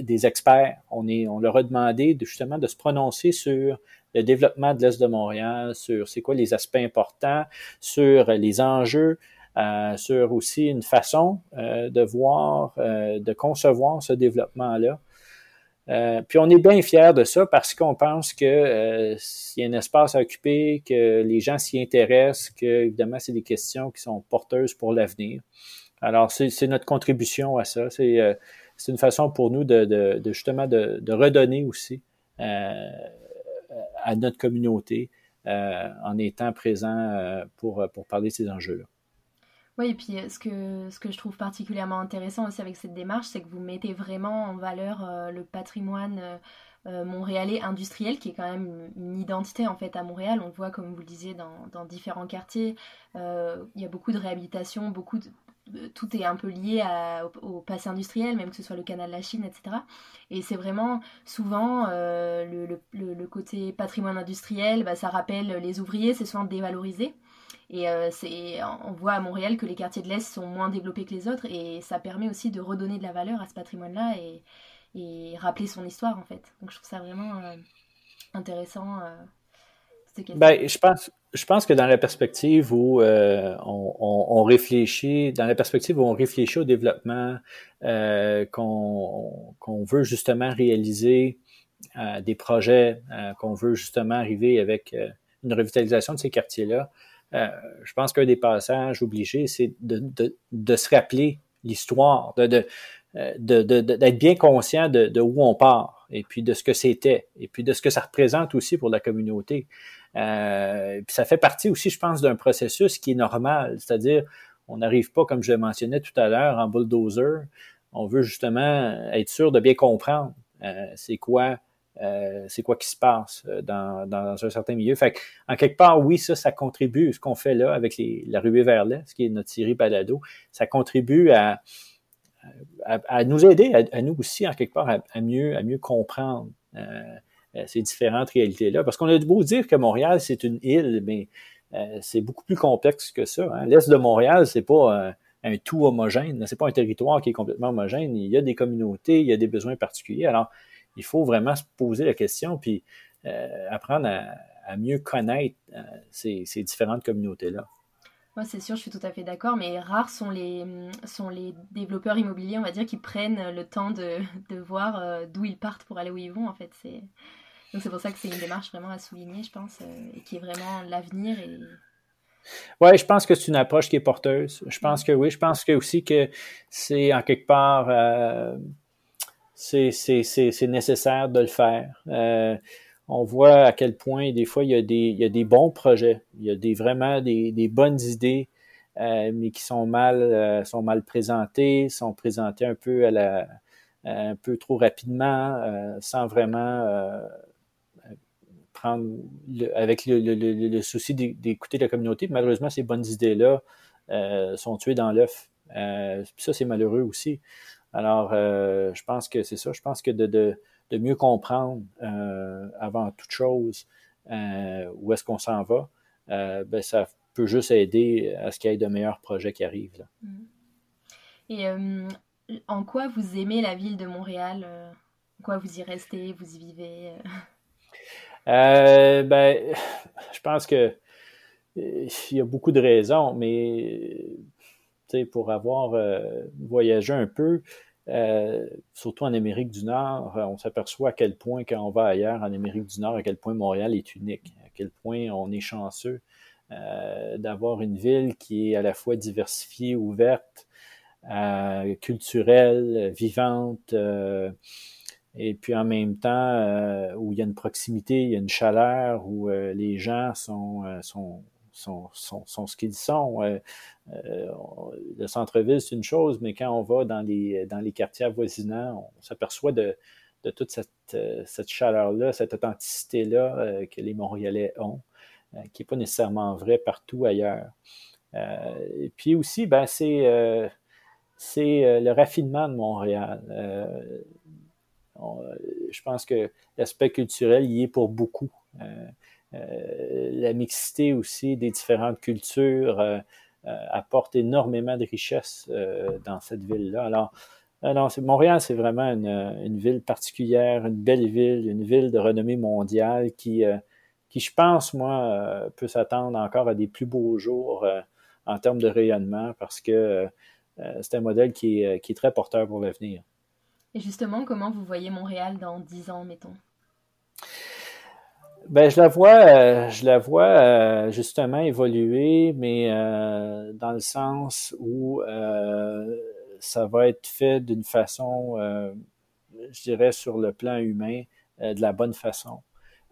des experts. On, est, on leur a demandé de, justement de se prononcer sur le développement de l'Est de Montréal, sur c'est quoi les aspects importants, sur les enjeux, euh, sur aussi une façon euh, de voir, euh, de concevoir ce développement-là. puis on est bien fiers de ça parce qu'on pense que s'il y a un espace à occuper, que les gens s'y intéressent, que évidemment c'est des questions qui sont porteuses pour l'avenir. Alors c'est notre contribution à ça. C'est une façon pour nous de, justement de, redonner aussi à notre communauté euh, en étant présent euh, pour, parler de ces enjeux-là. Oui, et puis ce que, je trouve particulièrement intéressant aussi avec cette démarche, c'est que vous mettez vraiment en valeur euh, le patrimoine montréalais industriel, qui est quand même une identité en fait à Montréal. On le voit, comme vous le disiez, dans, dans différents quartiers. il y a beaucoup de réhabilitation, beaucoup de, tout est un peu lié au, passé industriel, même que ce soit le canal de la Chine, etc. Et c'est vraiment souvent euh, le, côté patrimoine industriel, bah, ça rappelle les ouvriers, c'est souvent dévalorisé. Et euh, on voit à Montréal que les quartiers de l'Est sont moins développés que les autres, et ça permet aussi de redonner de la valeur à ce patrimoine-là et, rappeler son histoire, en fait. Donc je trouve ça vraiment euh, intéressant. Ben, je pense, je pense que dans la perspective où euh, on, on, réfléchit, dans la perspective où on réfléchit au développement, euh, qu'on veut justement réaliser euh, des projets, euh, qu'on veut justement arriver avec euh, une revitalisation de ces quartiers-là, je pense qu'un des passages obligés, c'est de, de, de, se rappeler l'histoire, de, de, d'être bien conscient de, de où on part, et puis de ce que c'était, et puis de ce que ça représente aussi pour la communauté. Euh, puis ça fait partie aussi, je pense, d'un processus qui est normal, c'est-à-dire on n'arrive pas, comme je le mentionnais tout à l'heure, en bulldozer. On veut justement être sûr de bien comprendre euh, c'est quoi euh, c'est quoi qui se passe euh, dans, dans, un certain milieu. Fait en quelque part, oui, ça, ça contribue, ce qu'on fait là avec les, la ruée vers l'est, qui est notre série Balado, ça contribue à, à, nous aider, à, nous aussi, en quelque part, à, mieux, à mieux comprendre euh, euh, ces différentes réalités-là. Parce qu'on a beau dire que Montréal, c'est une île, mais euh, c'est beaucoup plus complexe que ça. Hein. L'Est de Montréal, c'est pas un tout homogène, c'est pas un territoire qui est complètement homogène. Il y a des communautés, il y a des besoins particuliers. Alors, il faut vraiment se poser la question, puis apprendre à, mieux connaître ces, différentes communautés-là. Moi, c'est sûr, je suis tout à fait d'accord, mais rares sont les, sont les développeurs immobiliers, on va dire, qui prennent le temps de, *laughs* de voir euh, d'où ils partent pour aller où ils vont, en fait. C'est... Donc c'est pour ça que c'est une démarche vraiment à souligner, je pense, euh, et qui est vraiment l'avenir. Et... Oui, je pense que c'est une approche qui est porteuse. Je pense que oui, je pense que aussi que c'est en quelque part, euh, c'est, nécessaire de le faire on voit à quel point des fois il y a des, bons projets, il y a des vraiment des, bonnes idées, euh, mais qui sont mal euh, sont présentées, sont présentées un peu peu trop rapidement, euh, sans vraiment prendre avec le, souci d'écouter la communauté. Malheureusement, ces bonnes idées-là sont tuées dans l'œuf. ça, c'est malheureux aussi. Alors, je pense que c'est ça. Je pense que de de mieux comprendre euh, avant toute chose euh, où est-ce qu'on s'en va, euh, ben, ça peut juste aider à ce qu'il y ait de meilleurs projets qui arrivent. Là. Mm. Et en quoi vous aimez la ville de Montréal En quoi vous y restez, vous y vivez ben, je pense que il y a beaucoup de raisons, mais pour avoir voyagé un peu, euh, surtout en Amérique du Nord, on s'aperçoit à quel point, quand on va ailleurs en Amérique du Nord, à quel point Montréal est unique, à quel point on est chanceux euh, d'avoir une ville qui est à la fois diversifiée, ouverte, euh, culturelle, vivante, et puis en même temps où il y a une proximité, il y a une chaleur, où les gens sont, sont sont, ce qu'ils sont. Euh, euh, le centre-ville, c'est une chose, mais quand on va dans les, quartiers avoisinants, on s'aperçoit de, toute cette, euh, cette chaleur-là, cette authenticité-là que les Montréalais ont, qui n'est pas nécessairement vrai partout ailleurs. et puis aussi, ben, c'est le raffinement de Montréal. je pense que l'aspect culturel y est pour beaucoup. La mixité aussi des différentes cultures euh, euh, apporte énormément de richesse dans cette ville-là. Alors, Montréal, c'est vraiment une, ville particulière, une belle ville, une ville de renommée mondiale qui, je pense, moi, peut s'attendre encore à des plus beaux jours en termes de rayonnement parce que c'est un modèle qui est très porteur pour l'avenir. Et justement, comment vous voyez Montréal dans dix ans, mettons? Ben, je la vois, euh, je la vois euh, justement évoluer, mais euh, dans le sens où ça va être fait d'une façon, je dirais, sur le plan humain, de la bonne façon.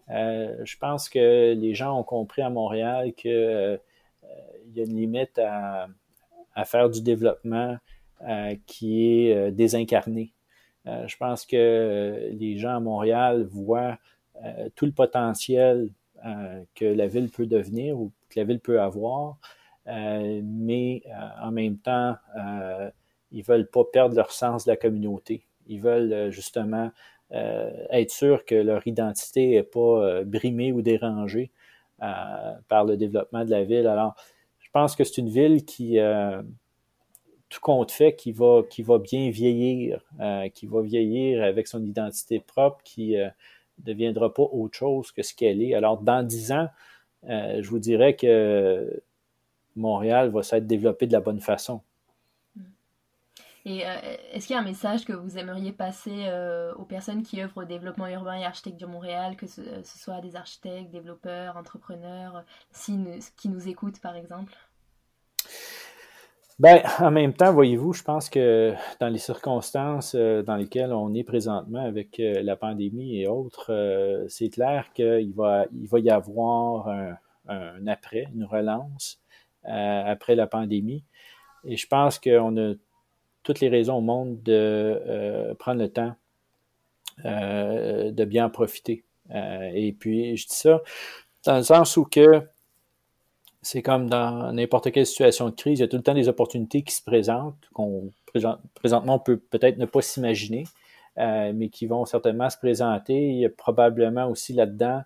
je pense que les gens ont compris à Montréal qu'il y a une limite à faire du développement qui est désincarné. je pense que les gens à Montréal voient euh, tout le potentiel euh, que la ville peut devenir ou que la ville peut avoir, euh, mais en même temps, ils veulent pas perdre leur sens de la communauté. Ils veulent justement être sûrs que leur identité n'est pas brimée ou dérangée par le développement de la ville. Alors, je pense que c'est une ville qui, tout compte fait, qui va, qui va bien vieillir, qui va vieillir avec son identité propre, qui deviendra pas autre chose que ce qu'elle est. Alors, dans dix ans, euh, je vous dirais que Montréal va s'être développé de la bonne façon. Et euh, est-ce qu'il y a un message que vous aimeriez passer euh, aux personnes qui œuvrent au développement urbain et architecte du Montréal, que ce, soit des architectes, développeurs, entrepreneurs, qui nous écoutent par exemple? Ben, en même temps, voyez-vous, je pense que dans les circonstances euh, dans lesquelles on est présentement avec euh, la pandémie et autres, euh, c'est clair qu'il va, il va y avoir un, après, une relance après la pandémie. Et je pense qu'on a toutes les raisons au monde de prendre le temps de bien en profiter. et puis, je dis ça dans le sens où que c'est comme dans n'importe quelle situation de crise, il y a tout le temps des opportunités qui se présentent, qu'on présentement on peut peut-être ne pas s'imaginer, euh, mais qui vont certainement se présenter. Il y a probablement aussi là-dedans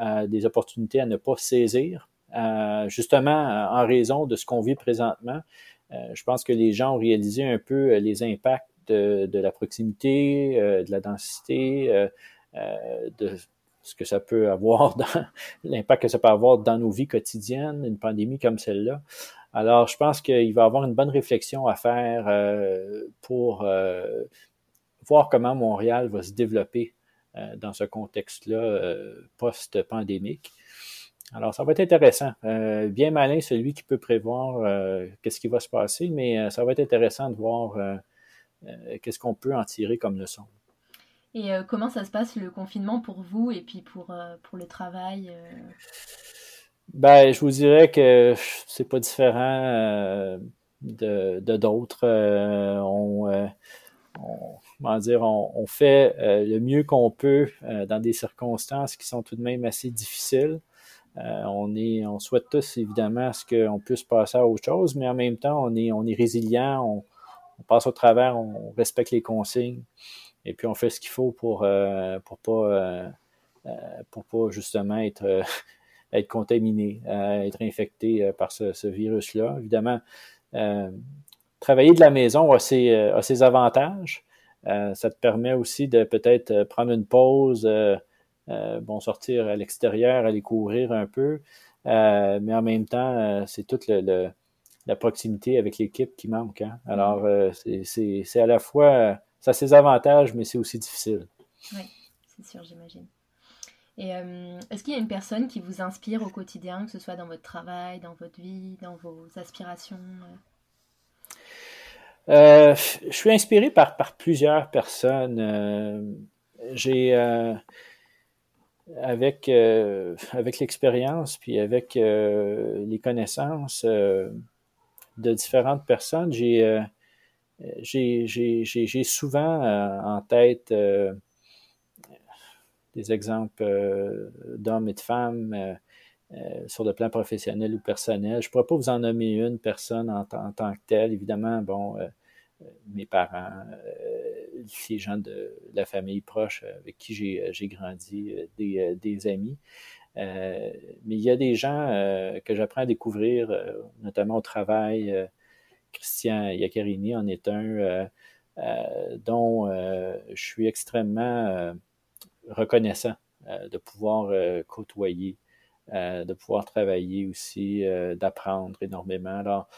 euh, des opportunités à ne pas saisir, euh, justement en raison de ce qu'on vit présentement. je pense que les gens ont réalisé un peu les impacts de, de la proximité, de la densité, de ce que ça peut avoir *laughs* dans l'impact que ça peut avoir dans nos vies quotidiennes, une pandémie comme celle-là. Alors, je pense qu'il va y avoir une bonne réflexion à faire pour voir comment Montréal va se développer dans ce contexte-là post-pandémique. Alors, ça va être intéressant. Euh, bien malin celui qui peut prévoir euh, qu'est-ce qui va se passer, mais euh, ça va être intéressant de voir qu'est-ce qu'on peut en tirer comme leçon. Et comment ça se passe le confinement pour vous et puis pour, pour le travail Ben, je vous dirais que c'est pas différent de d'autres. on, on, dire, on, on fait le mieux qu'on peut dans des circonstances qui sont tout de même assez difficiles. Euh, on, est, on souhaite tous évidemment ce qu'on puisse passer à autre chose, mais en même temps, on est, on est résilient, on, passe au travers, on respecte les consignes et puis on fait ce qu'il faut pour euh, pour pas euh, pour pas justement être *laughs* être contaminé, être infecté par ce, virus-là. Évidemment, travailler de la maison a ses, a ses avantages. ça te permet aussi de peut-être prendre une pause euh, bon, sortir à l'extérieur, aller courir un peu. Euh, mais en même temps, euh, c'est toute la proximité avec l'équipe qui manque. Hein. Alors, c'est à la fois, ça a ses avantages, mais c'est aussi difficile. Oui, c'est sûr, j'imagine. Et est-ce qu'il y a une personne qui vous inspire au quotidien, que ce soit dans votre travail, dans votre vie, dans vos aspirations Je suis inspiré par, par plusieurs personnes. J'ai avec, euh, avec l'expérience, puis avec euh, les connaissances euh, de différentes personnes, j'ai j'ai souvent en tête des exemples d'hommes et de femmes sur le plan professionnel ou personnel. Je ne pourrais pas vous en nommer une personne en, tant que telle. Évidemment, bon, mes parents, euh, les gens de la famille proche avec qui j'ai grandi, euh, des, des, amis. Euh, mais il y a des gens que j'apprends à découvrir, notamment au travail. Christian Iaccarini en est un dont je suis extrêmement reconnaissant de pouvoir côtoyer, de pouvoir travailler aussi, d'apprendre énormément. Alors,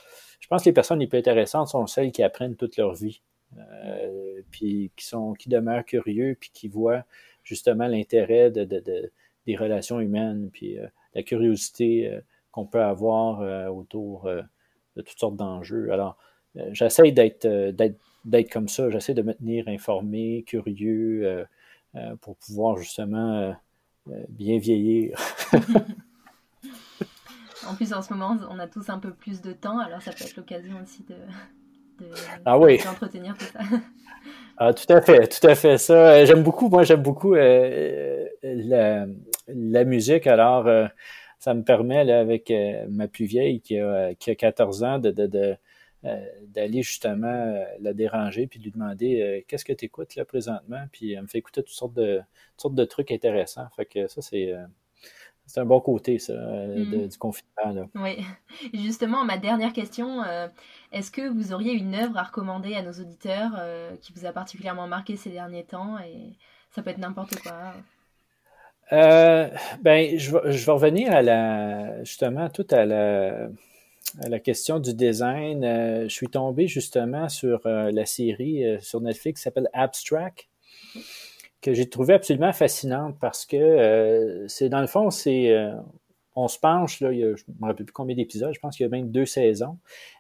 je pense que les personnes les plus intéressantes sont celles qui apprennent toute leur vie, euh, puis qui sont, qui demeurent curieux, puis qui voient justement l'intérêt de, des relations humaines, puis euh, la curiosité euh, qu'on peut avoir autour de toutes sortes d'enjeux. Alors, j'essaie d'être, d'être, comme ça, j'essaie de me tenir informé, curieux, pour pouvoir justement bien vieillir. *laughs* En plus, en ce moment, on a tous un peu plus de temps, alors ça peut être l'occasion aussi de, de, ah oui. d'entretenir tout ça. *laughs* Ah, tout à fait, tout à fait. Ça, euh, j'aime beaucoup, moi, j'aime beaucoup euh, la, la, musique. Alors, euh, ça me permet, là, avec ma plus vieille qui a, qui a 14 ans, de, de, de d'aller justement la déranger puis lui demander qu'est-ce que tu écoutes là présentement puis elle me fait écouter toutes sortes de toutes sortes de trucs intéressants fait que ça c'est c'est un bon côté, ça, euh, mm. du confinement. Oui. *laughs* Justement, ma dernière question, euh, est-ce que vous auriez une œuvre à recommander à nos auditeurs euh, qui vous a particulièrement marqué ces derniers temps? Et ça peut être n'importe quoi. Ben, je je vais, revenir à la, justement, tout à la, à la question du design. je suis tombé justement sur la série sur Netflix qui s'appelle Abstract que j'ai trouvé absolument fascinante parce que euh, c'est dans le fond, c'est euh, on se penche, là, il y a, je ne me rappelle plus combien d'épisodes, je pense qu'il y a même deux saisons,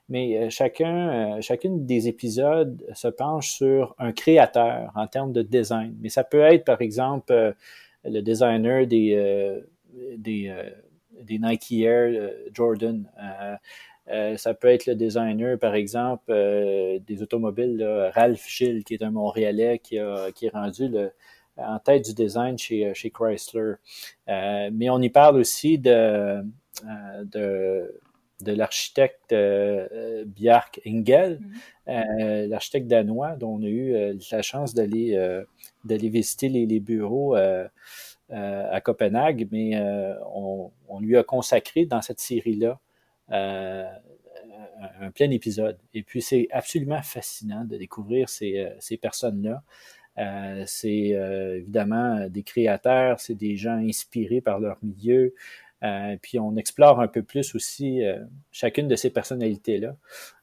mais euh, chacun, chacune des épisodes se penche sur un créateur en termes de design. Mais ça peut être, par exemple, le designer des, des, des Nike Air Jordan. ça peut être le designer, par exemple, des automobiles, Ralph Gilles, qui est un Montréalais qui, a, qui est rendu le, en tête du design chez, euh, chez Chrysler. Euh, mais on y parle aussi euh, de, de l'architecte Bjark Engel, mm-hmm. l'architecte danois dont on a eu la chance d'aller d'aller visiter les, les bureaux à Copenhague, mais on, on, lui a consacré dans cette série-là un plein épisode. Et puis, c'est absolument fascinant de découvrir ces, ces personnes-là. Euh, c'est euh, évidemment des créateurs, c'est des gens inspirés par leur milieu. Puis on explore un peu plus aussi chacune de ces personnalités-là.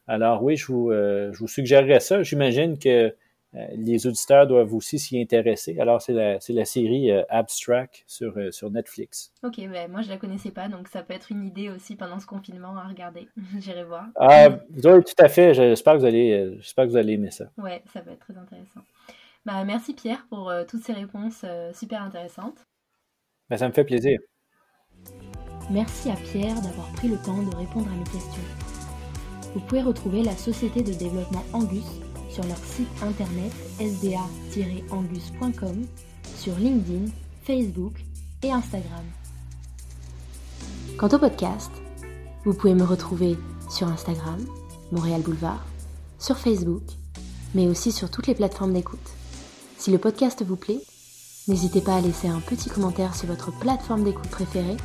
Alors oui, je vous, je vous suggérerais ça. J'imagine que euh, les auditeurs doivent aussi s'y intéresser. Alors, c'est la, la, série euh, Abstract sur, euh, sur Netflix. Ok, ben, moi je la connaissais pas, donc ça peut être une idée aussi pendant ce confinement à regarder. *laughs* J'irai voir. Ah, oui, tout à fait. J'espère que, vous allez, j'espère que vous allez aimer ça. Ouais, ça peut être très intéressant. Bah, merci Pierre pour toutes ces réponses super intéressantes. Ben, ça me fait plaisir. Merci à Pierre d'avoir pris le temps de répondre à mes questions. Vous pouvez retrouver la société de développement Angus sur leur site internet sda-angus.com, sur LinkedIn, Facebook et Instagram. Quant au podcast, vous pouvez me retrouver sur Instagram, Montréal Boulevard, sur Facebook, mais aussi sur toutes les plateformes d'écoute. Si le podcast vous plaît, n'hésitez pas à laisser un petit commentaire sur votre plateforme d'écoute préférée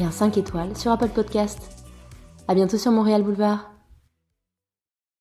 et un 5 étoiles sur Apple Podcast. À bientôt sur Montréal Boulevard.